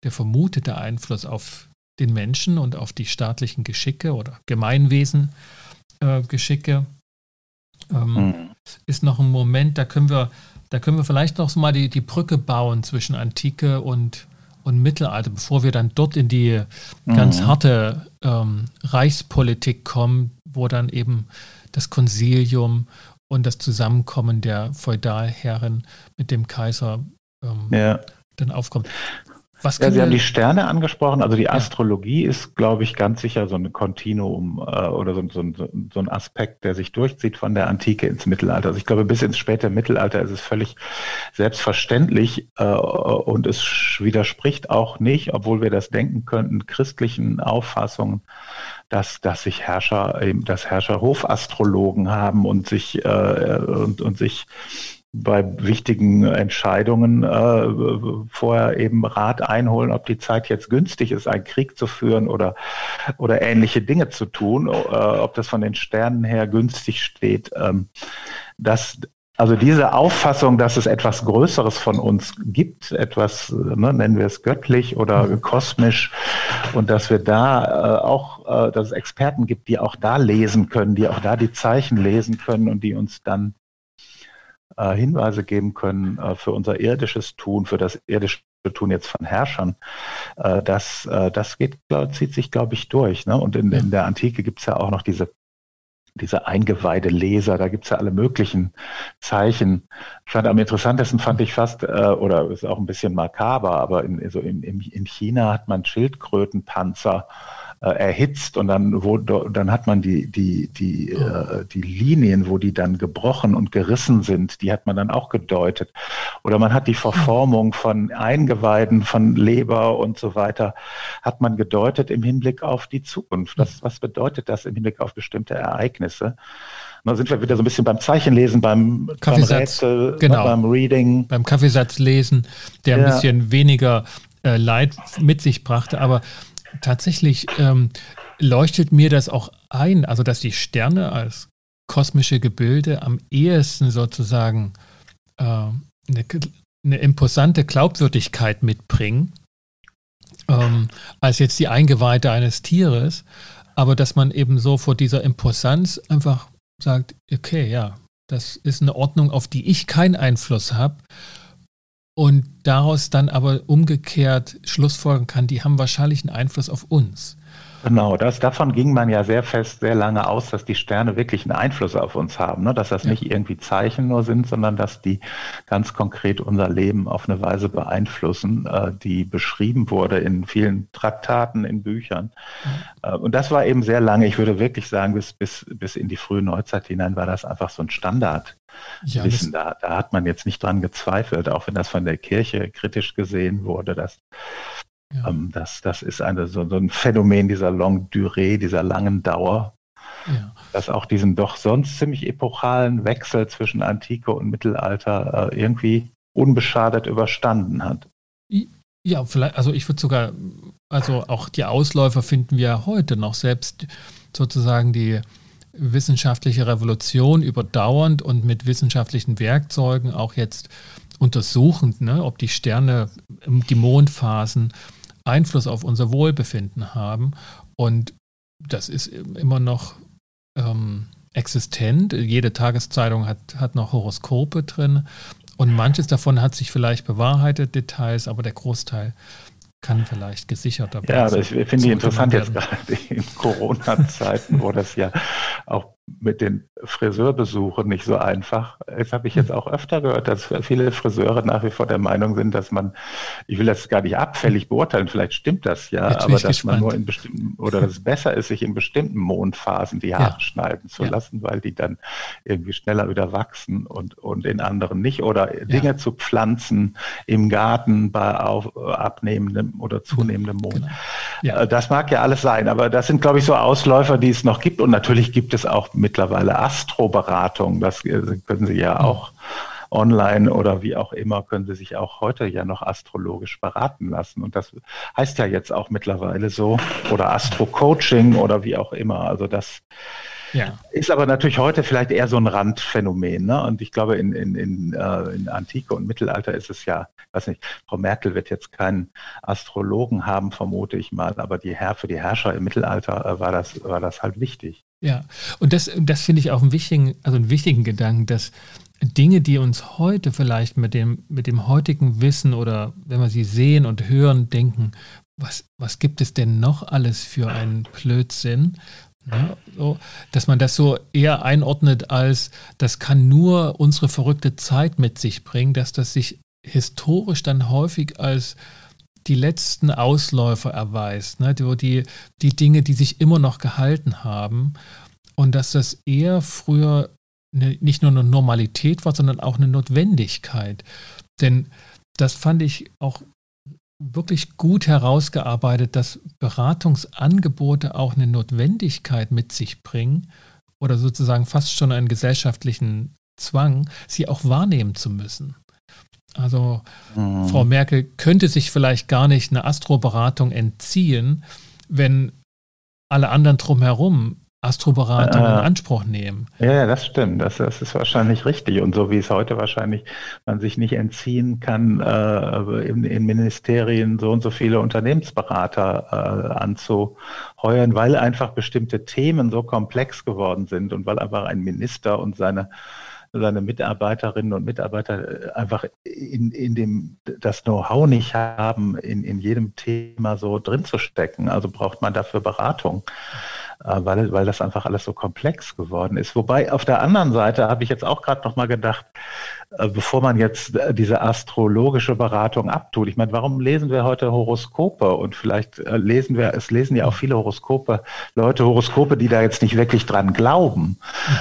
der vermutete Einfluss auf den Menschen und auf die staatlichen Geschicke oder Gemeinwesengeschicke. Äh, ähm, mhm. Ist noch ein Moment, da können wir, da können wir vielleicht noch mal die, die Brücke bauen zwischen Antike und, und Mittelalter, bevor wir dann dort in die mhm. ganz harte ähm, Reichspolitik kommen, wo dann eben das Konsilium und das Zusammenkommen der Feudalherren mit dem Kaiser ähm, ja. dann aufkommt. Was ja, Sie haben die Sterne angesprochen. Also die ja. Astrologie ist, glaube ich, ganz sicher so ein Kontinuum äh, oder so, so, so, ein Aspekt, der sich durchzieht von der Antike ins Mittelalter. Also ich glaube, bis ins späte Mittelalter ist es völlig selbstverständlich äh, und es widerspricht auch nicht, obwohl wir das denken könnten, christlichen Auffassungen, dass, dass sich Herrscher, eben, dass Herrscher Hofastrologen haben und sich äh, und, und sich bei wichtigen Entscheidungen äh, vorher eben Rat einholen, ob die Zeit jetzt günstig ist, einen Krieg zu führen oder, oder ähnliche Dinge zu tun, äh, ob das von den Sternen her günstig steht. Ähm, das, also diese Auffassung, dass es etwas Größeres von uns gibt, etwas, ne, nennen wir es göttlich oder mhm. kosmisch, und dass wir da äh, auch, äh, dass es Experten gibt, die auch da lesen können, die auch da die Zeichen lesen können und die uns dann äh, Hinweise geben können äh, für unser irdisches Tun, für das irdische Tun jetzt von Herrschern, äh, das, äh, das geht, glaub, zieht sich, glaube ich, durch. Ne? Und in, in der Antike gibt es ja auch noch diese diese eingeweihte Leser, da gibt es ja alle möglichen Zeichen. Fand am interessantesten fand ich fast, äh, oder ist auch ein bisschen makaber, aber in, so in, in China hat man Schildkrötenpanzer äh, erhitzt und dann, wo, dann hat man die, die, die, äh, die Linien, wo die dann gebrochen und gerissen sind, die hat man dann auch gedeutet. Oder man hat die Verformung von Eingeweiden, von Leber und so weiter, hat man gedeutet im Hinblick auf die Zukunft. Was, was bedeutet das im Hinblick auf bestimmte Ereignisse? Da sind wir wieder so ein bisschen beim Zeichenlesen, beim, beim Rätsel, ne, genau. beim Reading. Beim Kaffeesatzlesen, der ja. ein bisschen weniger äh, Leid mit sich brachte. Aber tatsächlich ähm, leuchtet mir das auch ein, also dass die Sterne als kosmische Gebilde am ehesten sozusagen äh, eine, eine imposante Glaubwürdigkeit mitbringen, ähm, als jetzt die Eingeweihte eines Tieres, aber dass man eben so vor dieser Imposanz einfach sagt, okay, ja, das ist eine Ordnung, auf die ich keinen Einfluss habe und daraus dann aber umgekehrt Schlussfolgern kann, die haben wahrscheinlich einen Einfluss auf uns. Genau, das, davon ging man ja sehr fest, sehr lange aus, dass die Sterne wirklich einen Einfluss auf uns haben, ne? dass das ja. nicht irgendwie Zeichen nur sind, sondern dass die ganz konkret unser Leben auf eine Weise beeinflussen, äh, die beschrieben wurde in vielen Traktaten, in Büchern. Ja. Äh, und das war eben sehr lange, ich würde wirklich sagen, bis, bis, bis in die frühe Neuzeit hinein war das einfach so ein Standard. Ja, Wissen, da, da hat man jetzt nicht dran gezweifelt, auch wenn das von der Kirche kritisch gesehen wurde, dass ja. Ähm, das, das ist eine, so, so, ein Phänomen dieser Longue Durée, dieser langen Dauer, ja. das auch diesen doch sonst ziemlich epochalen Wechsel zwischen Antike und Mittelalter äh, irgendwie unbeschadet überstanden hat. Ja, vielleicht, also ich würde sogar, also auch die Ausläufer finden wir heute noch, selbst sozusagen die wissenschaftliche Revolution überdauernd und mit wissenschaftlichen Werkzeugen auch jetzt untersuchend, ne, ob die Sterne, die Mondphasen Einfluss auf unser Wohlbefinden haben. Und das ist immer noch ähm, existent. Jede Tageszeitung hat, hat noch Horoskope drin. Und manches davon hat sich vielleicht bewahrheitet, Details, aber der Großteil kann vielleicht gesichert dabei Ja, ich finde ich interessant jetzt gerade in Corona-Zeiten, wo das ja auch mit den Friseurbesuchen nicht so einfach. Das habe ich jetzt auch öfter gehört, dass viele Friseure nach wie vor der Meinung sind, dass man, ich will das gar nicht abfällig beurteilen, vielleicht stimmt das ja, aber dass gespannt. man nur in bestimmten, oder dass es besser ist, sich in bestimmten Mondphasen die Haare ja. schneiden zu ja. lassen, weil die dann irgendwie schneller wieder wachsen und, und in anderen nicht. Oder ja. Dinge zu pflanzen im Garten bei auf, abnehmendem oder zunehmendem Mond. Genau. Äh, das mag ja alles sein, aber das sind, glaube ich, so Ausläufer, die es noch gibt. Und natürlich gibt es auch mittlerweile Astroberatung. Das äh, können Sie ja auch online oder wie auch immer, können Sie sich auch heute ja noch astrologisch beraten lassen. Und das heißt ja jetzt auch mittlerweile so. Oder Astro-Coaching oder wie auch immer. Also das ja. Ist aber natürlich heute vielleicht eher so ein Randphänomen. Ne? Und ich glaube, in, in, in, äh, in Antike und Mittelalter ist es ja, weiß nicht, Frau Merkel wird jetzt keinen Astrologen haben, vermute ich mal, aber die Herr, für die Herrscher im Mittelalter äh, war, das, war das halt wichtig. Ja, und das, das finde ich auch einen wichtigen, also einen wichtigen Gedanken, dass Dinge, die uns heute vielleicht mit dem, mit dem heutigen Wissen oder wenn wir sie sehen und hören, denken, was, was gibt es denn noch alles für einen Blödsinn? Ne? So, dass man das so eher einordnet als, das kann nur unsere verrückte Zeit mit sich bringen, dass das sich historisch dann häufig als die letzten Ausläufer erweist, ne? die, die, die Dinge, die sich immer noch gehalten haben und dass das eher früher eine, nicht nur eine Normalität war, sondern auch eine Notwendigkeit. Denn das fand ich auch wirklich gut herausgearbeitet, dass Beratungsangebote auch eine Notwendigkeit mit sich bringen oder sozusagen fast schon einen gesellschaftlichen Zwang, sie auch wahrnehmen zu müssen. Also mhm. Frau Merkel könnte sich vielleicht gar nicht eine Astroberatung entziehen, wenn alle anderen drumherum Astroberatung äh, in Anspruch nehmen. Ja, das stimmt. Das, das, ist wahrscheinlich richtig. Und so wie es heute wahrscheinlich man sich nicht entziehen kann, äh, in, in, Ministerien so und so viele Unternehmensberater äh, anzuheuern, weil einfach bestimmte Themen so komplex geworden sind und weil einfach ein Minister und seine seine Mitarbeiterinnen und Mitarbeiter einfach in, in dem, das Know-how nicht haben, in, in jedem Thema so drin zu stecken. Also braucht man dafür Beratung. Äh, weil, weil das einfach alles so komplex geworden ist. Wobei auf der anderen Seite habe ich jetzt auch gerade noch mal gedacht, äh, bevor man jetzt äh, diese astrologische Beratung abtut. Ich meine, warum lesen wir heute Horoskope? Und vielleicht lesen wir, es lesen ja auch viele Horoskope, Leute Horoskope, die da jetzt nicht wirklich dran glauben. Mhm.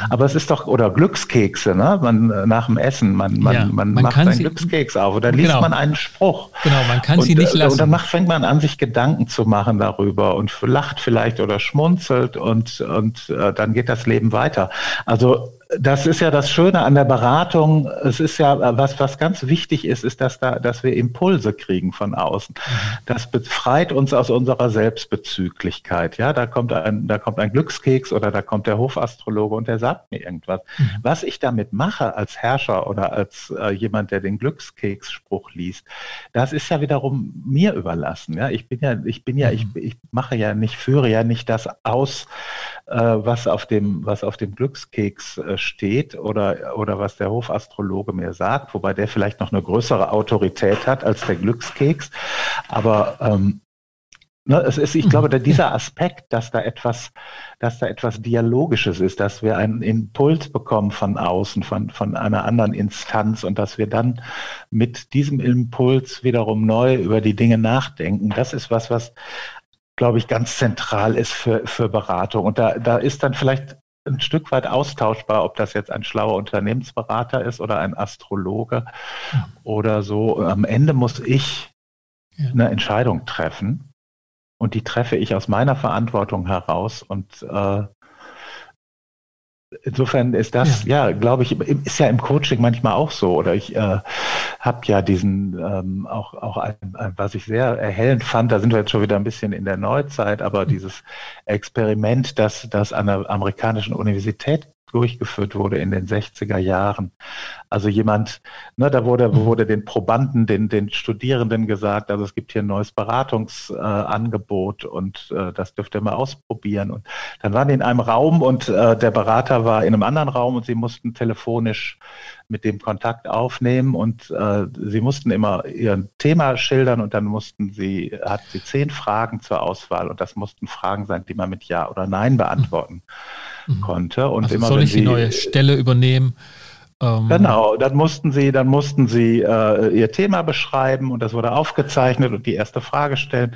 Aber es ist doch, oder Glückskekse, ne? Man, nach dem Essen, man, man, ja, man, man macht einen sie, Glückskeks auf oder liest genau. man einen Spruch. Genau, man kann und, sie nicht lassen. Und dann macht, fängt man an, sich Gedanken zu machen darüber und lacht vielleicht oder schmunzelt und, und äh, dann geht das Leben weiter. Also das ist ja das Schöne an der Beratung. Es ist ja, was, was ganz wichtig ist, ist, dass da, dass wir Impulse kriegen von außen. Das befreit uns aus unserer Selbstbezüglichkeit. Ja, da kommt ein, da kommt ein Glückskeks oder da kommt der Hofastrologe und der sagt mir irgendwas. Mhm. Was ich damit mache als Herrscher oder als äh, jemand, der den Glückskeksspruch liest, das ist ja wiederum mir überlassen. Ja, ich bin ja, ich bin ja, ich, mhm. ich mache ja nicht, führe ja nicht das aus, äh, was auf dem, was auf dem Glückskeks äh, steht oder, oder was der Hofastrologe mir sagt, wobei der vielleicht noch eine größere Autorität hat als der Glückskeks. Aber ähm, ne, es ist, ich glaube, dieser Aspekt, dass da etwas, dass da etwas Dialogisches ist, dass wir einen Impuls bekommen von außen, von, von einer anderen Instanz und dass wir dann mit diesem Impuls wiederum neu über die Dinge nachdenken, das ist was, was glaube ich, ganz zentral ist für, für Beratung. Und da, da ist dann vielleicht ein Stück weit austauschbar, ob das jetzt ein schlauer Unternehmensberater ist oder ein Astrologe ja. oder so. Am Ende muss ich ja. eine Entscheidung treffen und die treffe ich aus meiner Verantwortung heraus und äh, Insofern ist das, ja, ja glaube ich, ist ja im Coaching manchmal auch so. Oder ich äh, habe ja diesen ähm, auch, auch ein, ein, was ich sehr erhellend fand, da sind wir jetzt schon wieder ein bisschen in der Neuzeit, aber mhm. dieses Experiment, das, das an der amerikanischen Universität durchgeführt wurde in den 60er Jahren. Also jemand, ne, da wurde, mhm. wurde den Probanden, den, den Studierenden gesagt, also es gibt hier ein neues Beratungsangebot äh, und äh, das dürft ihr mal ausprobieren. Und dann waren die in einem Raum und äh, der Berater war in einem anderen Raum und sie mussten telefonisch mit dem Kontakt aufnehmen und äh, sie mussten immer ihr Thema schildern und dann mussten sie, hat sie zehn Fragen zur Auswahl und das mussten Fragen sein, die man mit Ja oder Nein beantworten mhm. konnte. Und also immer, soll ich die neue Stelle übernehmen? Ähm, genau, dann mussten sie, dann mussten sie äh, ihr Thema beschreiben und das wurde aufgezeichnet und die erste Frage stellen.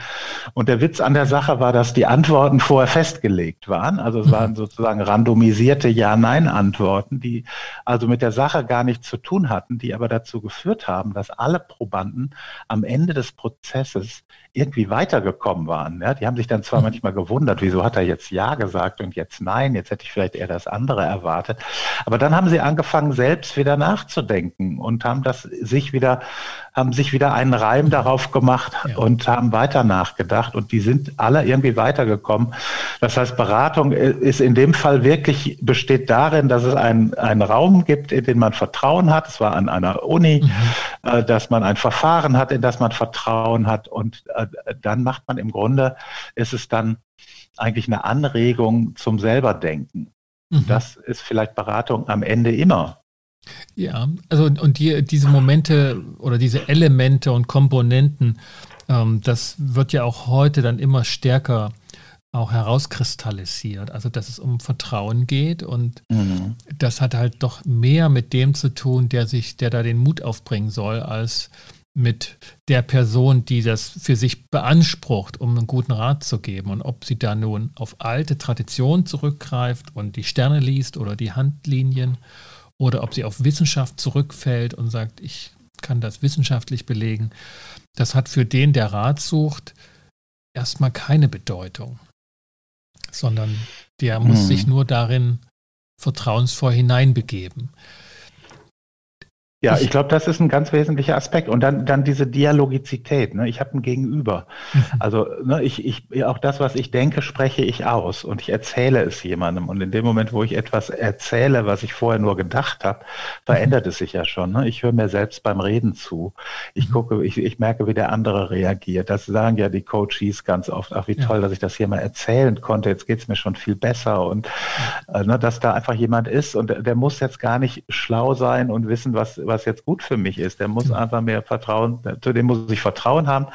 Und der Witz an der Sache war, dass die Antworten vorher festgelegt waren. Also es waren mhm. sozusagen randomisierte Ja-Nein-Antworten, die also mit der Sache gar nichts zu tun hatten, die aber dazu geführt haben, dass alle Probanden am Ende des Prozesses irgendwie weitergekommen waren. Ja, die haben sich dann zwar mhm. manchmal gewundert, wieso hat er jetzt Ja gesagt und jetzt Nein, jetzt hätte ich vielleicht eher das andere erwartet. Aber dann haben sie angefangen, selbst wieder nachzudenken und haben das sich wieder, haben sich wieder einen Reim darauf gemacht ja. und haben weiter nachgedacht und die sind alle irgendwie weitergekommen. Das heißt, Beratung ist in dem Fall wirklich, besteht darin, dass es einen, einen Raum gibt, in den man Vertrauen hat. Es war an einer Uni, mhm. äh, dass man ein Verfahren hat, in das man Vertrauen hat und äh, dann macht man im Grunde, ist es dann eigentlich eine Anregung zum Selberdenken. Mhm. Das ist vielleicht Beratung am Ende immer. Ja, also und die, diese Momente oder diese Elemente und Komponenten, ähm, das wird ja auch heute dann immer stärker auch herauskristallisiert. Also dass es um Vertrauen geht und mhm. das hat halt doch mehr mit dem zu tun, der sich, der da den Mut aufbringen soll, als mit der Person, die das für sich beansprucht, um einen guten Rat zu geben. Und ob sie da nun auf alte Traditionen zurückgreift und die Sterne liest oder die Handlinien oder ob sie auf Wissenschaft zurückfällt und sagt, ich kann das wissenschaftlich belegen, das hat für den, der Rat sucht, erstmal keine Bedeutung, sondern der muss hm. sich nur darin vertrauensvoll hineinbegeben. Ja, ich glaube, das ist ein ganz wesentlicher Aspekt. Und dann, dann diese Dialogizität. Ne? Ich habe ein Gegenüber. Mhm. Also ne, ich, ich, auch das, was ich denke, spreche ich aus und ich erzähle es jemandem. Und in dem Moment, wo ich etwas erzähle, was ich vorher nur gedacht habe, verändert es sich ja schon. Ne? Ich höre mir selbst beim Reden zu. Ich mhm. gucke, ich, ich merke, wie der andere reagiert. Das sagen ja die Coaches ganz oft. Ach, wie toll, dass ich das hier mal erzählen konnte. Jetzt geht's mir schon viel besser. Und äh, ne, dass da einfach jemand ist und der muss jetzt gar nicht schlau sein und wissen, was, was jetzt gut für mich ist. Der muss einfach mehr Vertrauen, zu dem muss ich Vertrauen haben,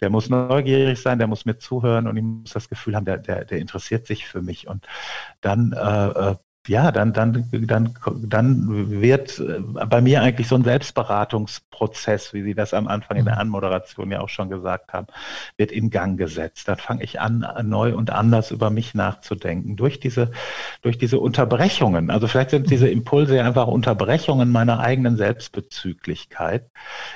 der muss neugierig sein, der muss mir zuhören und ich muss das Gefühl haben, der, der, der interessiert sich für mich. Und dann äh, äh ja, dann, dann, dann, dann wird äh, bei mir eigentlich so ein Selbstberatungsprozess, wie Sie das am Anfang in der mhm. Anmoderation ja auch schon gesagt haben, wird in Gang gesetzt. Dann fange ich an, neu und anders über mich nachzudenken. Durch diese, durch diese Unterbrechungen. Also vielleicht sind diese Impulse ja einfach Unterbrechungen meiner eigenen Selbstbezüglichkeit.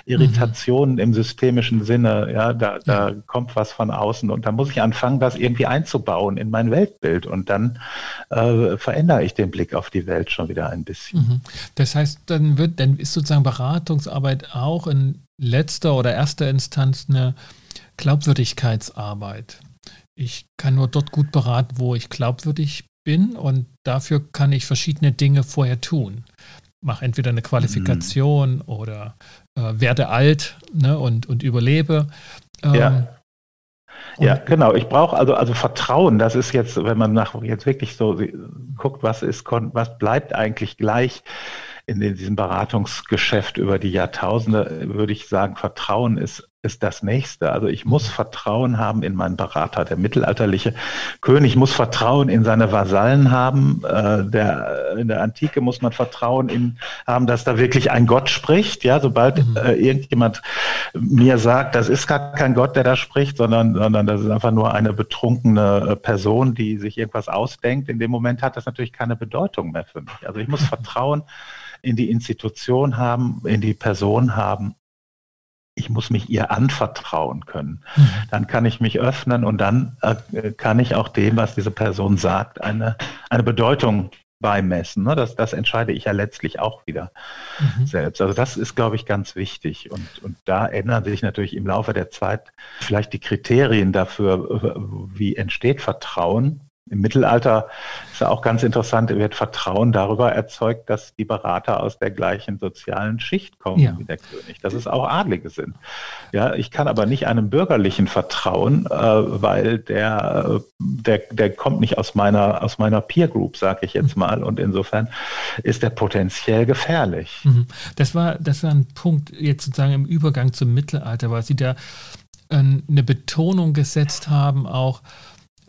Irritationen mhm. im systemischen Sinne, ja, da, da kommt was von außen und da muss ich anfangen, das irgendwie einzubauen in mein Weltbild und dann äh, verändere ich den Blick auf die Welt schon wieder ein bisschen. Mhm. Das heißt, dann wird, dann ist sozusagen Beratungsarbeit auch in letzter oder erster Instanz eine Glaubwürdigkeitsarbeit. Ich kann nur dort gut beraten, wo ich glaubwürdig bin und dafür kann ich verschiedene Dinge vorher tun. Mach entweder eine Qualifikation mhm. oder äh, werde alt ne, und, und überlebe. Ähm, ja. Ja, genau. Ich brauche also, also Vertrauen. Das ist jetzt, wenn man nach jetzt wirklich so guckt, was ist, was bleibt eigentlich gleich in diesem Beratungsgeschäft über die Jahrtausende, würde ich sagen, Vertrauen ist ist das nächste. Also ich muss Vertrauen haben in meinen Berater. Der mittelalterliche König muss Vertrauen in seine Vasallen haben. Äh, der, in der Antike muss man Vertrauen in haben, dass da wirklich ein Gott spricht. Ja, sobald mhm. äh, irgendjemand mir sagt, das ist gar kein Gott, der da spricht, sondern, sondern das ist einfach nur eine betrunkene äh, Person, die sich irgendwas ausdenkt. In dem Moment hat das natürlich keine Bedeutung mehr für mich. Also ich muss Vertrauen in die Institution haben, in die Person haben ich muss mich ihr anvertrauen können. Mhm. Dann kann ich mich öffnen und dann äh, kann ich auch dem, was diese Person sagt, eine, eine Bedeutung beimessen. Ne? Das, das entscheide ich ja letztlich auch wieder mhm. selbst. Also das ist, glaube ich, ganz wichtig. Und, und da ändern sich natürlich im Laufe der Zeit vielleicht die Kriterien dafür, wie entsteht Vertrauen. Im Mittelalter ist ja auch ganz interessant, wird Vertrauen darüber erzeugt, dass die Berater aus der gleichen sozialen Schicht kommen ja. wie der König, dass es auch Adlige sind. Ja, ich kann aber nicht einem Bürgerlichen vertrauen, äh, weil der, der, der kommt nicht aus meiner, aus meiner Peer Group, sage ich jetzt mhm. mal. Und insofern ist der potenziell gefährlich. Mhm. Das war, das war ein Punkt jetzt sozusagen im Übergang zum Mittelalter, weil Sie da äh, eine Betonung gesetzt haben, auch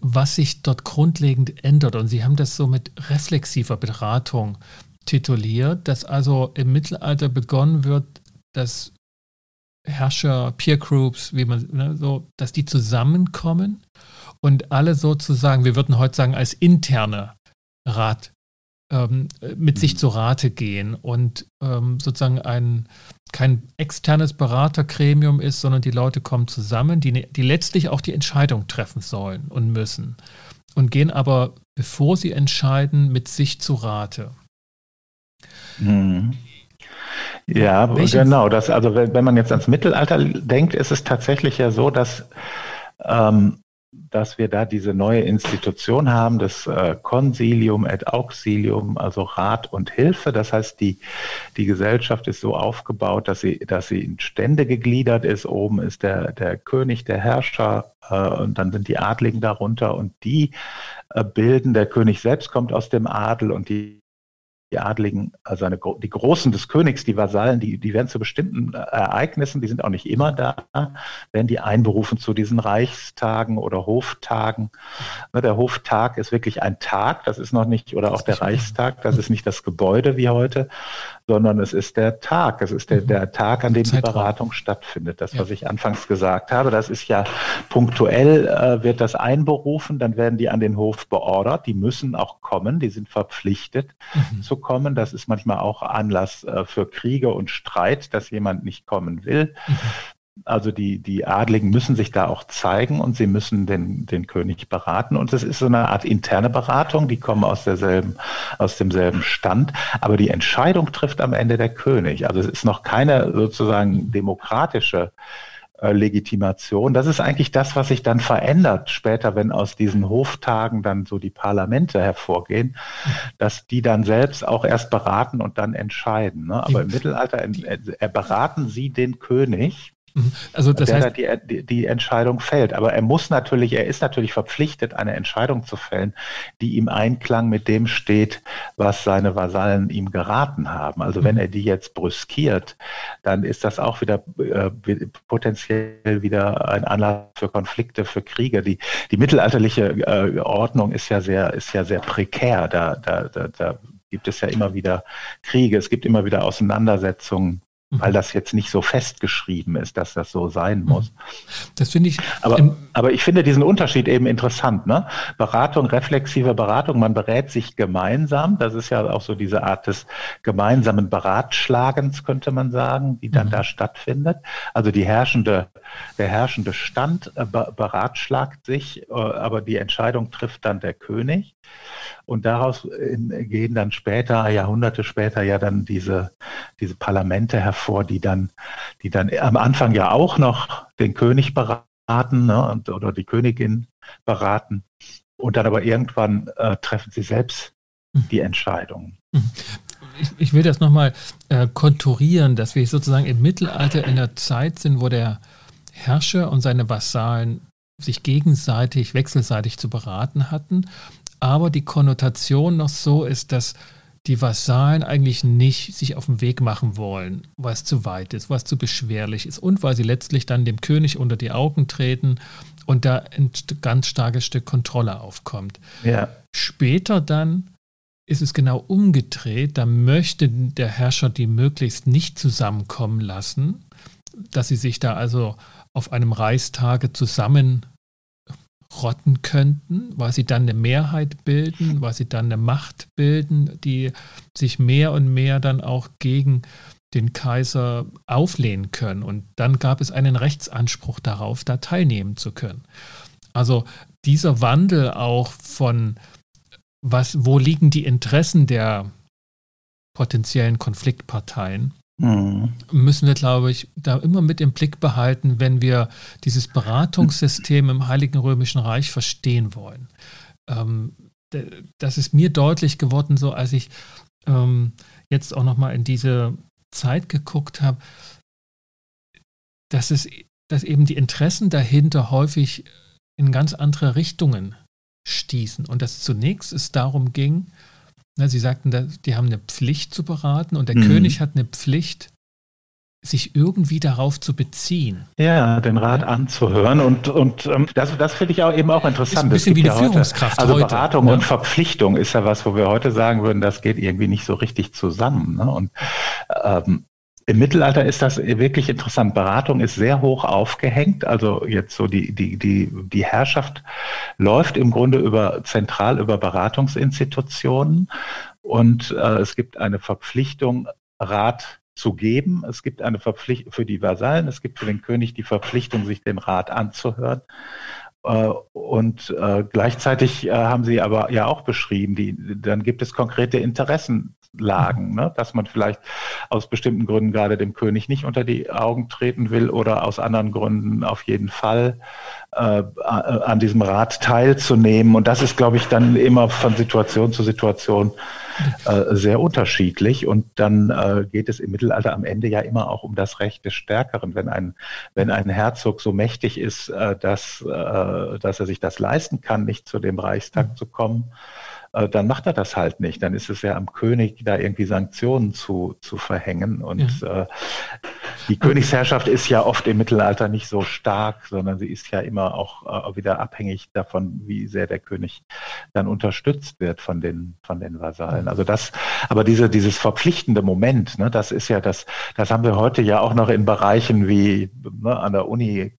was sich dort grundlegend ändert. Und Sie haben das so mit reflexiver Beratung tituliert, dass also im Mittelalter begonnen wird, dass Herrscher, Peer Groups, wie man ne, so, dass die zusammenkommen und alle sozusagen, wir würden heute sagen, als interne Rat ähm, mit sich mhm. zu Rate gehen und ähm, sozusagen ein, kein externes Beratergremium ist, sondern die Leute kommen zusammen, die, ne, die letztlich auch die Entscheidung treffen sollen und müssen und gehen aber, bevor sie entscheiden, mit sich zu Rate. Mhm. Ja, Welche? genau. Das, also wenn, wenn man jetzt ans Mittelalter denkt, ist es tatsächlich ja so, dass ähm, dass wir da diese neue Institution haben, das äh, Consilium et Auxilium, also Rat und Hilfe. Das heißt, die, die Gesellschaft ist so aufgebaut, dass sie, dass sie in Stände gegliedert ist. Oben ist der, der König, der Herrscher, äh, und dann sind die Adligen darunter und die äh, bilden, der König selbst kommt aus dem Adel und die die Adligen, also eine, die Großen des Königs, die Vasallen, die, die werden zu bestimmten äh, Ereignissen, die sind auch nicht immer da, werden die einberufen zu diesen Reichstagen oder Hoftagen. Ne, der Hoftag ist wirklich ein Tag, das ist noch nicht, oder auch der Reichstag, das ist nicht das Gebäude wie heute, sondern es ist der Tag, es ist der, mhm. der Tag, an dem die Beratung stattfindet. Das, was ich anfangs gesagt habe, das ist ja punktuell, äh, wird das einberufen, dann werden die an den Hof beordert, die müssen auch kommen, die sind verpflichtet mhm. zu kommen. Das ist manchmal auch Anlass äh, für Kriege und Streit, dass jemand nicht kommen will. Mhm. Also die, die Adligen müssen sich da auch zeigen und sie müssen den, den König beraten. Und es ist so eine Art interne Beratung, die kommen aus derselben, aus demselben Stand. Aber die Entscheidung trifft am Ende der König. Also es ist noch keine sozusagen demokratische äh, Legitimation. Das ist eigentlich das, was sich dann verändert später, wenn aus diesen Hoftagen dann so die Parlamente hervorgehen, dass die dann selbst auch erst beraten und dann entscheiden. Ne? Aber im Mittelalter äh, beraten sie den König. Also das heißt, da die, die, Entscheidung fällt. Aber er muss natürlich, er ist natürlich verpflichtet, eine Entscheidung zu fällen, die im Einklang mit dem steht, was seine Vasallen ihm geraten haben. Also wenn mhm. er die jetzt brüskiert, dann ist das auch wieder äh, potenziell wieder ein Anlass für Konflikte, für Kriege. Die, die mittelalterliche äh, Ordnung ist ja sehr, ist ja sehr prekär. Da, da, da, da gibt es ja immer wieder Kriege, es gibt immer wieder Auseinandersetzungen weil das jetzt nicht so festgeschrieben ist, dass das so sein mhm. muss. Das finde ich. Aber, aber ich finde diesen Unterschied eben interessant. Ne? Beratung, reflexive Beratung, man berät sich gemeinsam. Das ist ja auch so diese Art des gemeinsamen Beratschlagens, könnte man sagen, die dann mhm. da stattfindet. Also die herrschende, der herrschende Stand äh, beratschlagt sich, äh, aber die Entscheidung trifft dann der König. Und daraus gehen dann später, Jahrhunderte später, ja dann diese, diese Parlamente hervor, die dann, die dann am Anfang ja auch noch den König beraten ne, oder die Königin beraten. Und dann aber irgendwann äh, treffen sie selbst hm. die Entscheidungen. Hm. Ich, ich, will das nochmal äh, konturieren, dass wir sozusagen im Mittelalter in der Zeit sind, wo der Herrscher und seine Vasallen sich gegenseitig, wechselseitig zu beraten hatten, aber die Konnotation noch so ist, dass die Vasallen eigentlich nicht sich auf den Weg machen wollen, was zu weit ist, was zu beschwerlich ist und weil sie letztlich dann dem König unter die Augen treten und da ein ganz starkes Stück Kontrolle aufkommt. Ja. Später dann ist es genau umgedreht, da möchte der Herrscher die möglichst nicht zusammenkommen lassen, dass sie sich da also auf einem Reichstage zusammenrotten könnten, weil sie dann eine Mehrheit bilden, weil sie dann eine Macht bilden, die sich mehr und mehr dann auch gegen den Kaiser auflehnen können. Und dann gab es einen Rechtsanspruch darauf, da teilnehmen zu können. Also dieser Wandel auch von, was, wo liegen die Interessen der potenziellen Konfliktparteien. Müssen wir, glaube ich, da immer mit im Blick behalten, wenn wir dieses Beratungssystem im Heiligen Römischen Reich verstehen wollen. Ähm, das ist mir deutlich geworden, so als ich ähm, jetzt auch nochmal in diese Zeit geguckt habe, dass es, dass eben die Interessen dahinter häufig in ganz andere Richtungen stießen und dass zunächst es darum ging, Sie sagten, die haben eine Pflicht zu beraten und der mhm. König hat eine Pflicht, sich irgendwie darauf zu beziehen. Ja, den Rat ja. anzuhören und, und ähm, das, das finde ich auch eben auch interessant. Ist ein bisschen wie die ja Führungskraft heute, Also Beratung ja. und Verpflichtung ist ja was, wo wir heute sagen würden, das geht irgendwie nicht so richtig zusammen. Ne? Und ähm, im Mittelalter ist das wirklich interessant. Beratung ist sehr hoch aufgehängt. Also jetzt so die, die, die, die Herrschaft läuft im Grunde über zentral über Beratungsinstitutionen und äh, es gibt eine Verpflichtung, Rat zu geben. Es gibt eine Verpflichtung für die Vasallen, es gibt für den König die Verpflichtung, sich den Rat anzuhören. Äh, und äh, gleichzeitig äh, haben Sie aber ja auch beschrieben, die, dann gibt es konkrete Interessenlagen, ne? dass man vielleicht aus bestimmten Gründen gerade dem König nicht unter die Augen treten will oder aus anderen Gründen auf jeden Fall äh, an diesem Rat teilzunehmen. Und das ist, glaube ich, dann immer von Situation zu Situation äh, sehr unterschiedlich. Und dann äh, geht es im Mittelalter am Ende ja immer auch um das Recht des Stärkeren. Wenn ein, wenn ein Herzog so mächtig ist, äh, dass, äh, dass er sich das leisten kann, nicht zu dem Reichstag mhm. zu kommen, äh, dann macht er das halt nicht. Dann ist es ja am König, da irgendwie Sanktionen zu, zu verhängen. Und ja. äh, die Königsherrschaft ist ja oft im Mittelalter nicht so stark, sondern sie ist ja immer auch äh, wieder abhängig davon, wie sehr der König dann unterstützt wird von den, von den Vasallen. Also das, aber diese, dieses verpflichtende Moment, ne, das ist ja das, das haben wir heute ja auch noch in Bereichen wie ne, an der Uni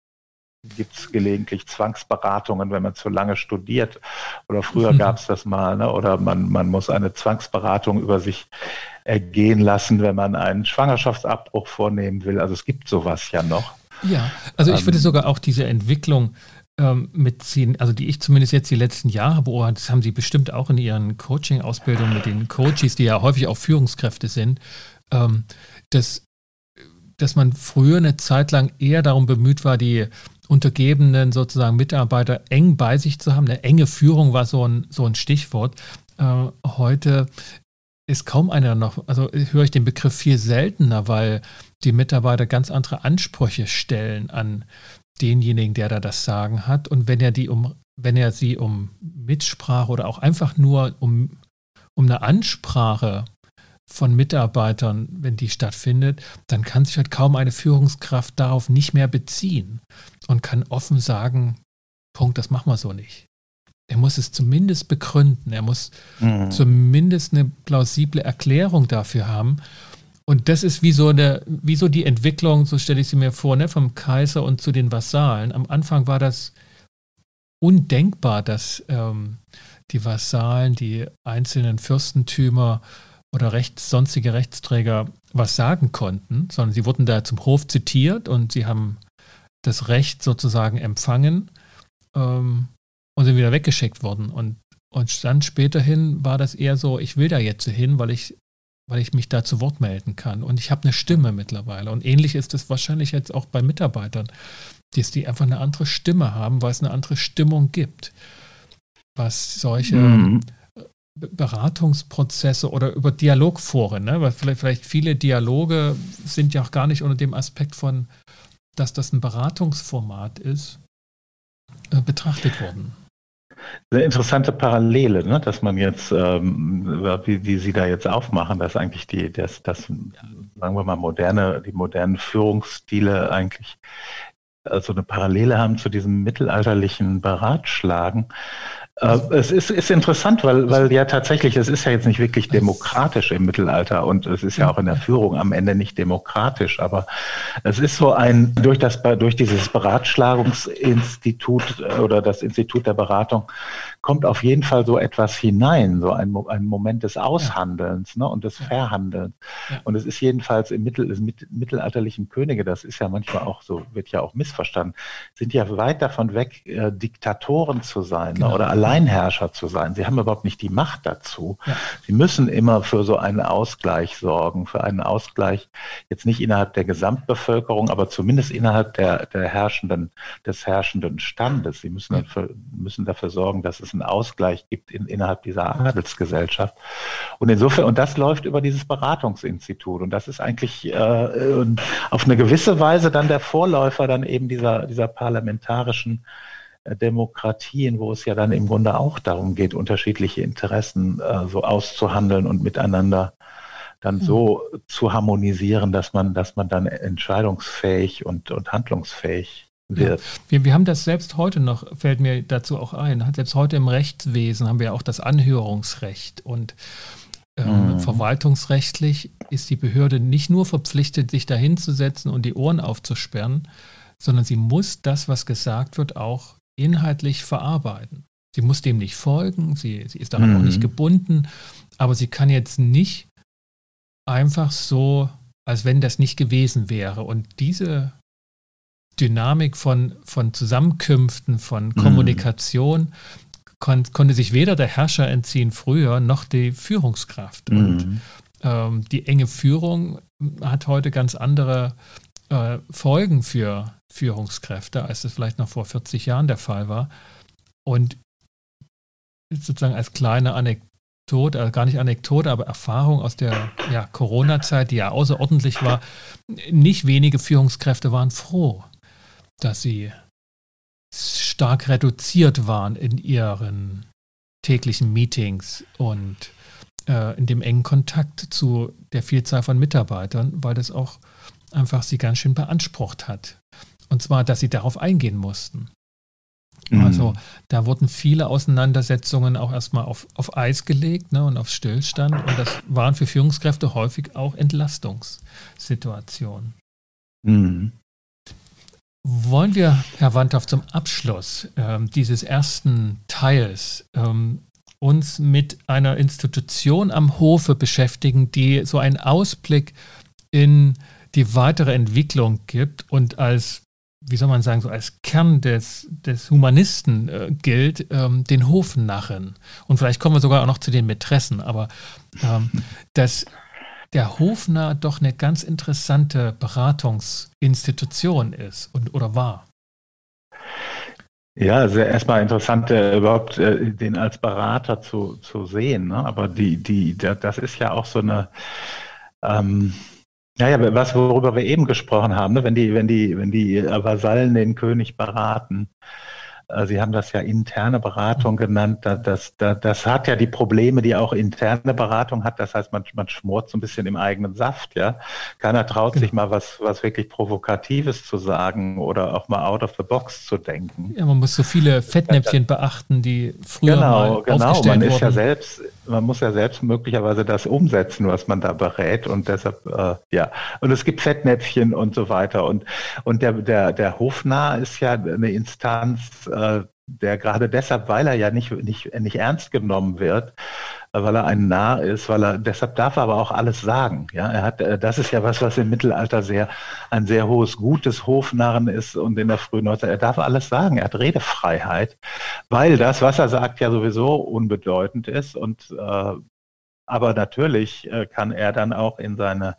gibt es gelegentlich Zwangsberatungen, wenn man zu lange studiert. Oder früher mhm. gab es das mal. Ne? Oder man, man muss eine Zwangsberatung über sich ergehen lassen, wenn man einen Schwangerschaftsabbruch vornehmen will. Also es gibt sowas ja noch. Ja, also ich würde ähm, sogar auch diese Entwicklung ähm, mitziehen, also die ich zumindest jetzt die letzten Jahre beobachtet, das haben Sie bestimmt auch in Ihren Coaching-Ausbildungen mit den Coaches, die ja häufig auch Führungskräfte sind, ähm, dass, dass man früher eine Zeit lang eher darum bemüht war, die untergebenen sozusagen Mitarbeiter eng bei sich zu haben. Eine enge Führung war so ein, so ein Stichwort. Äh, heute ist kaum einer noch, also höre ich den Begriff viel seltener, weil die Mitarbeiter ganz andere Ansprüche stellen an denjenigen, der da das Sagen hat. Und wenn er die um, wenn er sie um Mitsprache oder auch einfach nur um, um eine Ansprache von Mitarbeitern, wenn die stattfindet, dann kann sich halt kaum eine Führungskraft darauf nicht mehr beziehen und kann offen sagen, Punkt, das machen wir so nicht. Er muss es zumindest begründen, er muss mhm. zumindest eine plausible Erklärung dafür haben. Und das ist wie so, eine, wie so die Entwicklung, so stelle ich sie mir vor, ne, vom Kaiser und zu den Vasallen. Am Anfang war das undenkbar, dass ähm, die Vasallen, die einzelnen Fürstentümer oder rechts, sonstige Rechtsträger was sagen konnten, sondern sie wurden da zum Hof zitiert und sie haben das Recht sozusagen empfangen ähm, und sind wieder weggeschickt worden. Und Und dann späterhin war das eher so, ich will da jetzt hin, weil ich, weil ich mich da zu Wort melden kann. Und ich habe eine Stimme mittlerweile. Und ähnlich ist es wahrscheinlich jetzt auch bei Mitarbeitern, dass die einfach eine andere Stimme haben, weil es eine andere Stimmung gibt. Was solche mhm. Beratungsprozesse oder über Dialogforen, ne? weil vielleicht, vielleicht viele Dialoge sind ja auch gar nicht unter dem Aspekt von, dass das ein Beratungsformat ist, äh, betrachtet worden. Eine interessante Parallele, ne? dass man jetzt, ähm, wie, wie Sie da jetzt aufmachen, dass eigentlich die, das, das, sagen wir mal, moderne, die modernen Führungsstile eigentlich also eine Parallele haben zu diesem mittelalterlichen Beratschlagen. Äh, es ist, ist interessant, weil, weil ja tatsächlich, es ist ja jetzt nicht wirklich demokratisch im Mittelalter und es ist ja auch in der Führung am Ende nicht demokratisch, aber es ist so ein, durch das, durch dieses Beratschlagungsinstitut äh, oder das Institut der Beratung kommt auf jeden Fall so etwas hinein, so ein, ein Moment des Aushandelns ne, und des Verhandelns. Und es ist jedenfalls im Mittel, im mittelalterlichen Könige, das ist ja manchmal auch so, wird ja auch missverstanden, sind ja weit davon weg, äh, Diktatoren zu sein ne, genau. ne, oder Alleinherrscher zu sein. Sie haben überhaupt nicht die Macht dazu. Ja. Sie müssen immer für so einen Ausgleich sorgen, für einen Ausgleich jetzt nicht innerhalb der Gesamtbevölkerung, aber zumindest innerhalb der, der herrschenden, des herrschenden Standes. Sie müssen, ja. dafür, müssen dafür sorgen, dass es einen Ausgleich gibt in, innerhalb dieser Adelsgesellschaft. Und insofern, und das läuft über dieses Beratungsinstitut. Und das ist eigentlich äh, auf eine gewisse Weise dann der Vorläufer dann eben dieser, dieser parlamentarischen äh, Demokratien, wo es ja dann im Grunde auch darum geht, unterschiedliche Interessen äh, so auszuhandeln und miteinander dann so zu harmonisieren, dass man, dass man dann entscheidungsfähig und, und handlungsfähig wird. Ja. Wir, wir haben das selbst heute noch, fällt mir dazu auch ein, selbst heute im Rechtswesen haben wir auch das Anhörungsrecht und ähm, mhm. verwaltungsrechtlich ist die Behörde nicht nur verpflichtet, sich dahinzusetzen und die Ohren aufzusperren, sondern sie muss das, was gesagt wird, auch inhaltlich verarbeiten. Sie muss dem nicht folgen, sie, sie ist daran mhm. auch nicht mhm. gebunden, aber sie kann jetzt nicht einfach so, als wenn das nicht gewesen wäre. Und diese Dynamik von, von Zusammenkünften, von mhm. Kommunikation mhm. kon, konnte sich weder der Herrscher entziehen früher noch die Führungskraft. Mhm. Und ähm, die enge Führung hat heute ganz andere äh, Folgen für Führungskräfte, als es vielleicht noch vor 40 Jahren der Fall war. Und sozusagen als kleine Anekdote, also gar nicht Anekdote, aber Erfahrung aus der ja, Corona-Zeit, die ja außerordentlich war, nicht wenige Führungskräfte waren froh, dass sie stark reduziert waren in ihren täglichen Meetings und äh, in dem engen Kontakt zu der Vielzahl von Mitarbeitern, weil das auch einfach sie ganz schön beansprucht hat. Und zwar, dass sie darauf eingehen mussten. Mhm. Also da wurden viele Auseinandersetzungen auch erstmal auf, auf Eis gelegt ne, und auf Stillstand. Und das waren für Führungskräfte häufig auch Entlastungssituationen. Mhm. Wollen wir, Herr Wandhoff, zum Abschluss ähm, dieses ersten Teils ähm, uns mit einer Institution am Hofe beschäftigen, die so einen Ausblick in die weitere Entwicklung gibt und als wie soll man sagen, so als Kern des, des Humanisten äh, gilt, ähm, den Hofnarren. Und vielleicht kommen wir sogar auch noch zu den Mätressen, aber ähm, dass der Hofnarr doch eine ganz interessante Beratungsinstitution ist und, oder war. Ja, also erstmal interessant, äh, überhaupt äh, den als Berater zu, zu sehen. Ne? Aber die, die, das ist ja auch so eine, ähm, ja, ja, was, worüber wir eben gesprochen haben, ne? wenn die, wenn die, wenn die Vasallen den König beraten, äh, Sie haben das ja interne Beratung genannt. Das, das, das hat ja die Probleme, die auch interne Beratung hat. Das heißt, man, man schmort so ein bisschen im eigenen Saft. Ja, keiner traut genau. sich mal was, was wirklich Provokatives zu sagen oder auch mal out of the box zu denken. Ja, man muss so viele Fettnäpfchen beachten, die früher genau, mal genau. aufgestellt man ist ja selbst, man muss ja selbst möglicherweise das umsetzen, was man da berät und deshalb äh, ja. Und es gibt Fettnäpfchen und so weiter und und der der der Hofnarr ist ja eine Instanz äh, der gerade deshalb, weil er ja nicht, nicht, nicht ernst genommen wird, weil er ein Narr ist, weil er, deshalb darf er aber auch alles sagen. Ja, er hat, äh, das ist ja was, was im Mittelalter sehr, ein sehr hohes Gut des Hofnarren ist und in der frühen Neuzeit, er darf alles sagen, er hat Redefreiheit, weil das, was er sagt, ja sowieso unbedeutend ist und, äh, aber natürlich äh, kann er dann auch in seine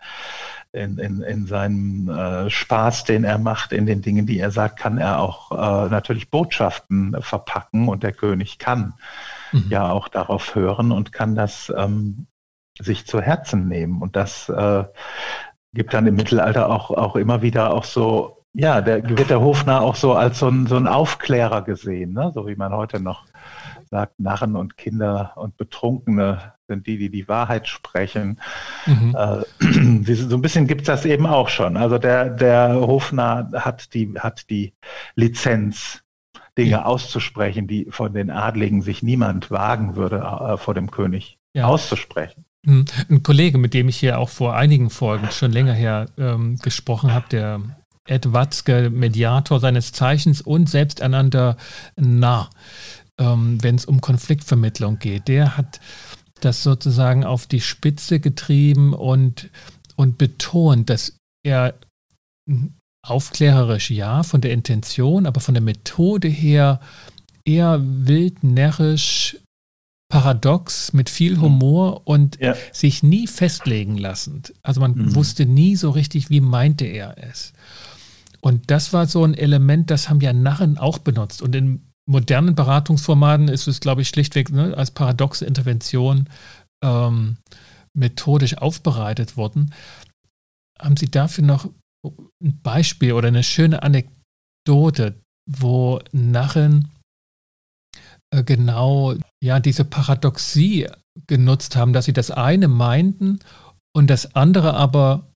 in, in, in seinem äh, Spaß, den er macht, in den Dingen, die er sagt, kann er auch äh, natürlich Botschaften verpacken und der König kann mhm. ja auch darauf hören und kann das ähm, sich zu Herzen nehmen. Und das äh, gibt dann im Mittelalter auch, auch immer wieder auch so, ja, der wird der Hofnarr auch so als so ein, so ein Aufklärer gesehen, ne? so wie man heute noch sagt, Narren und Kinder und Betrunkene sind die, die die Wahrheit sprechen. Mhm. Äh, so ein bisschen gibt es das eben auch schon. Also der, der Hofnarr hat die, hat die Lizenz, Dinge auszusprechen, die von den Adligen sich niemand wagen würde, äh, vor dem König ja. auszusprechen. Mhm. Ein Kollege, mit dem ich hier auch vor einigen Folgen schon länger her ähm, gesprochen habe, der Ed Watzke, Mediator seines Zeichens und selbsternannter Narr, ähm, wenn es um Konfliktvermittlung geht. Der hat das sozusagen auf die Spitze getrieben und, und betont, dass er aufklärerisch ja von der Intention, aber von der Methode her eher wild, närrisch, paradox, mit viel Humor und ja. sich nie festlegen lassend. Also man mhm. wusste nie so richtig, wie meinte er es. Und das war so ein Element, das haben ja Narren auch benutzt. Und in modernen Beratungsformaten ist es, glaube ich, schlichtweg ne, als paradoxe Intervention ähm, methodisch aufbereitet worden. Haben Sie dafür noch ein Beispiel oder eine schöne Anekdote, wo Narren äh, genau ja diese Paradoxie genutzt haben, dass sie das eine meinten und das andere aber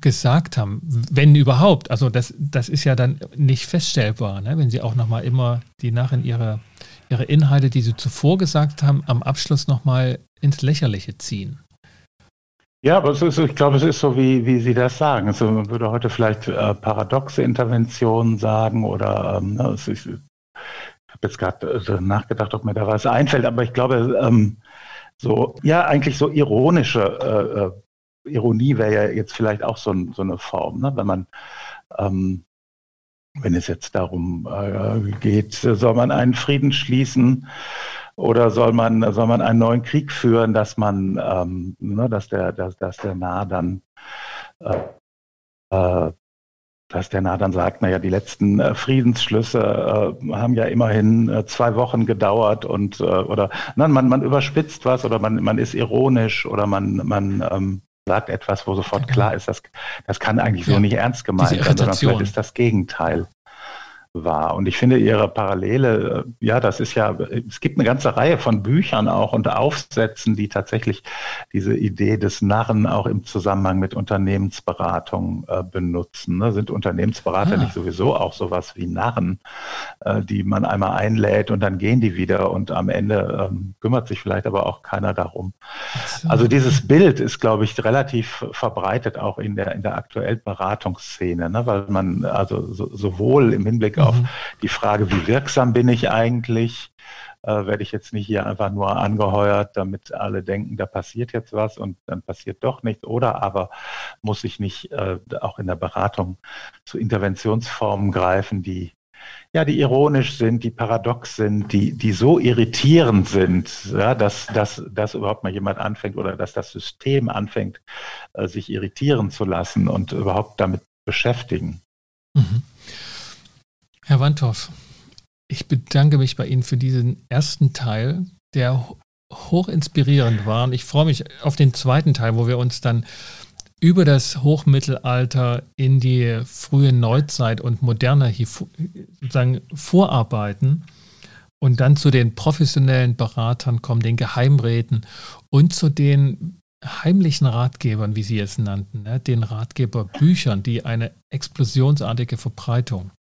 gesagt haben, wenn überhaupt. Also das, das ist ja dann nicht feststellbar, ne? wenn sie auch nochmal immer die Narren ihre, ihre Inhalte, die sie zuvor gesagt haben, am Abschluss nochmal ins Lächerliche ziehen. Ja, aber ist, ich glaube, es ist so, wie, wie Sie das sagen. Also man würde heute vielleicht äh, paradoxe Interventionen sagen oder ähm, ne, ich, ich habe jetzt gerade äh, nachgedacht, ob mir da was einfällt, aber ich glaube, ähm, so, ja, eigentlich so ironische äh, äh Ironie wäre ja jetzt vielleicht auch so, so eine Form, ne? wenn man ähm, wenn es jetzt darum äh, geht, soll man einen Frieden schließen oder soll man, soll man einen neuen Krieg führen, dass man, ähm, ne, dass der, dass, dass der Nah dann, äh, äh, dass der Nah dann sagt, naja, die letzten äh, Friedensschlüsse äh, haben ja immerhin äh, zwei Wochen gedauert und äh, oder nein, man, man überspitzt was oder man, man ist ironisch oder man, man ähm, sagt etwas, wo sofort klar ist, dass das kann eigentlich so nicht ernst gemeint sein, sondern vielleicht ist das Gegenteil war. Und ich finde ihre Parallele, äh, ja, das ist ja, es gibt eine ganze Reihe von Büchern auch und Aufsätzen, die tatsächlich diese Idee des Narren auch im Zusammenhang mit Unternehmensberatung äh, benutzen. Ne? Sind Unternehmensberater ah. nicht sowieso auch sowas wie Narren, äh, die man einmal einlädt und dann gehen die wieder und am Ende ähm, kümmert sich vielleicht aber auch keiner darum. So. Also dieses Bild ist, glaube ich, relativ verbreitet auch in der, in der aktuellen Beratungsszene, ne? weil man also so, sowohl im Hinblick auf mhm. die Frage, wie wirksam bin ich eigentlich, äh, werde ich jetzt nicht hier einfach nur angeheuert, damit alle denken, da passiert jetzt was und dann passiert doch nichts. Oder aber muss ich nicht äh, auch in der Beratung zu Interventionsformen greifen, die ja, die ironisch sind, die paradox sind, die, die so irritierend sind, ja, dass, dass, dass überhaupt mal jemand anfängt oder dass das System anfängt, äh, sich irritieren zu lassen und überhaupt damit beschäftigen. Mhm. Herr Wandhoff, ich bedanke mich bei Ihnen für diesen ersten Teil, der hoch inspirierend war. Und ich freue mich auf den zweiten Teil, wo wir uns dann über das Hochmittelalter in die frühe Neuzeit und Moderne sozusagen vorarbeiten und dann zu den professionellen Beratern kommen, den Geheimräten und zu den heimlichen Ratgebern, wie Sie es nannten, ne? den Ratgeberbüchern, die eine explosionsartige Verbreitung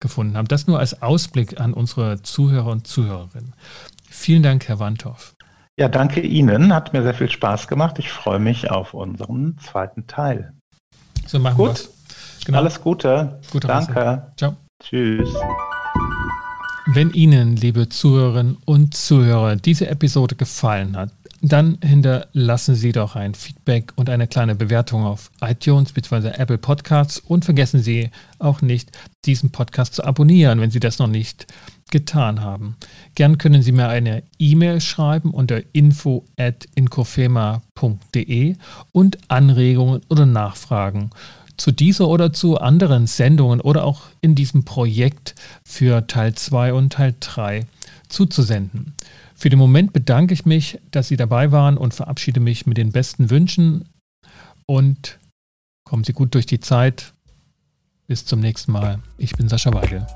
gefunden haben. Das nur als Ausblick an unsere Zuhörer und Zuhörerinnen. Vielen Dank, Herr Wandhoff. Ja, danke Ihnen. Hat mir sehr viel Spaß gemacht. Ich freue mich auf unseren zweiten Teil. So machen wir es. Genau. Alles Gute. Gute danke. Reise. Ciao. Tschüss. Wenn Ihnen, liebe Zuhörerinnen und Zuhörer, diese Episode gefallen hat, dann hinterlassen Sie doch ein Feedback und eine kleine Bewertung auf iTunes bzw. Apple Podcasts und vergessen Sie auch nicht, diesen Podcast zu abonnieren, wenn Sie das noch nicht getan haben. Gern können Sie mir eine E-Mail schreiben unter info@inkofema.de und Anregungen oder Nachfragen zu dieser oder zu anderen Sendungen oder auch in diesem Projekt für Teil 2 und Teil 3 zuzusenden. Für den Moment bedanke ich mich, dass Sie dabei waren und verabschiede mich mit den besten Wünschen und kommen Sie gut durch die Zeit. Bis zum nächsten Mal. Ich bin Sascha Weigel.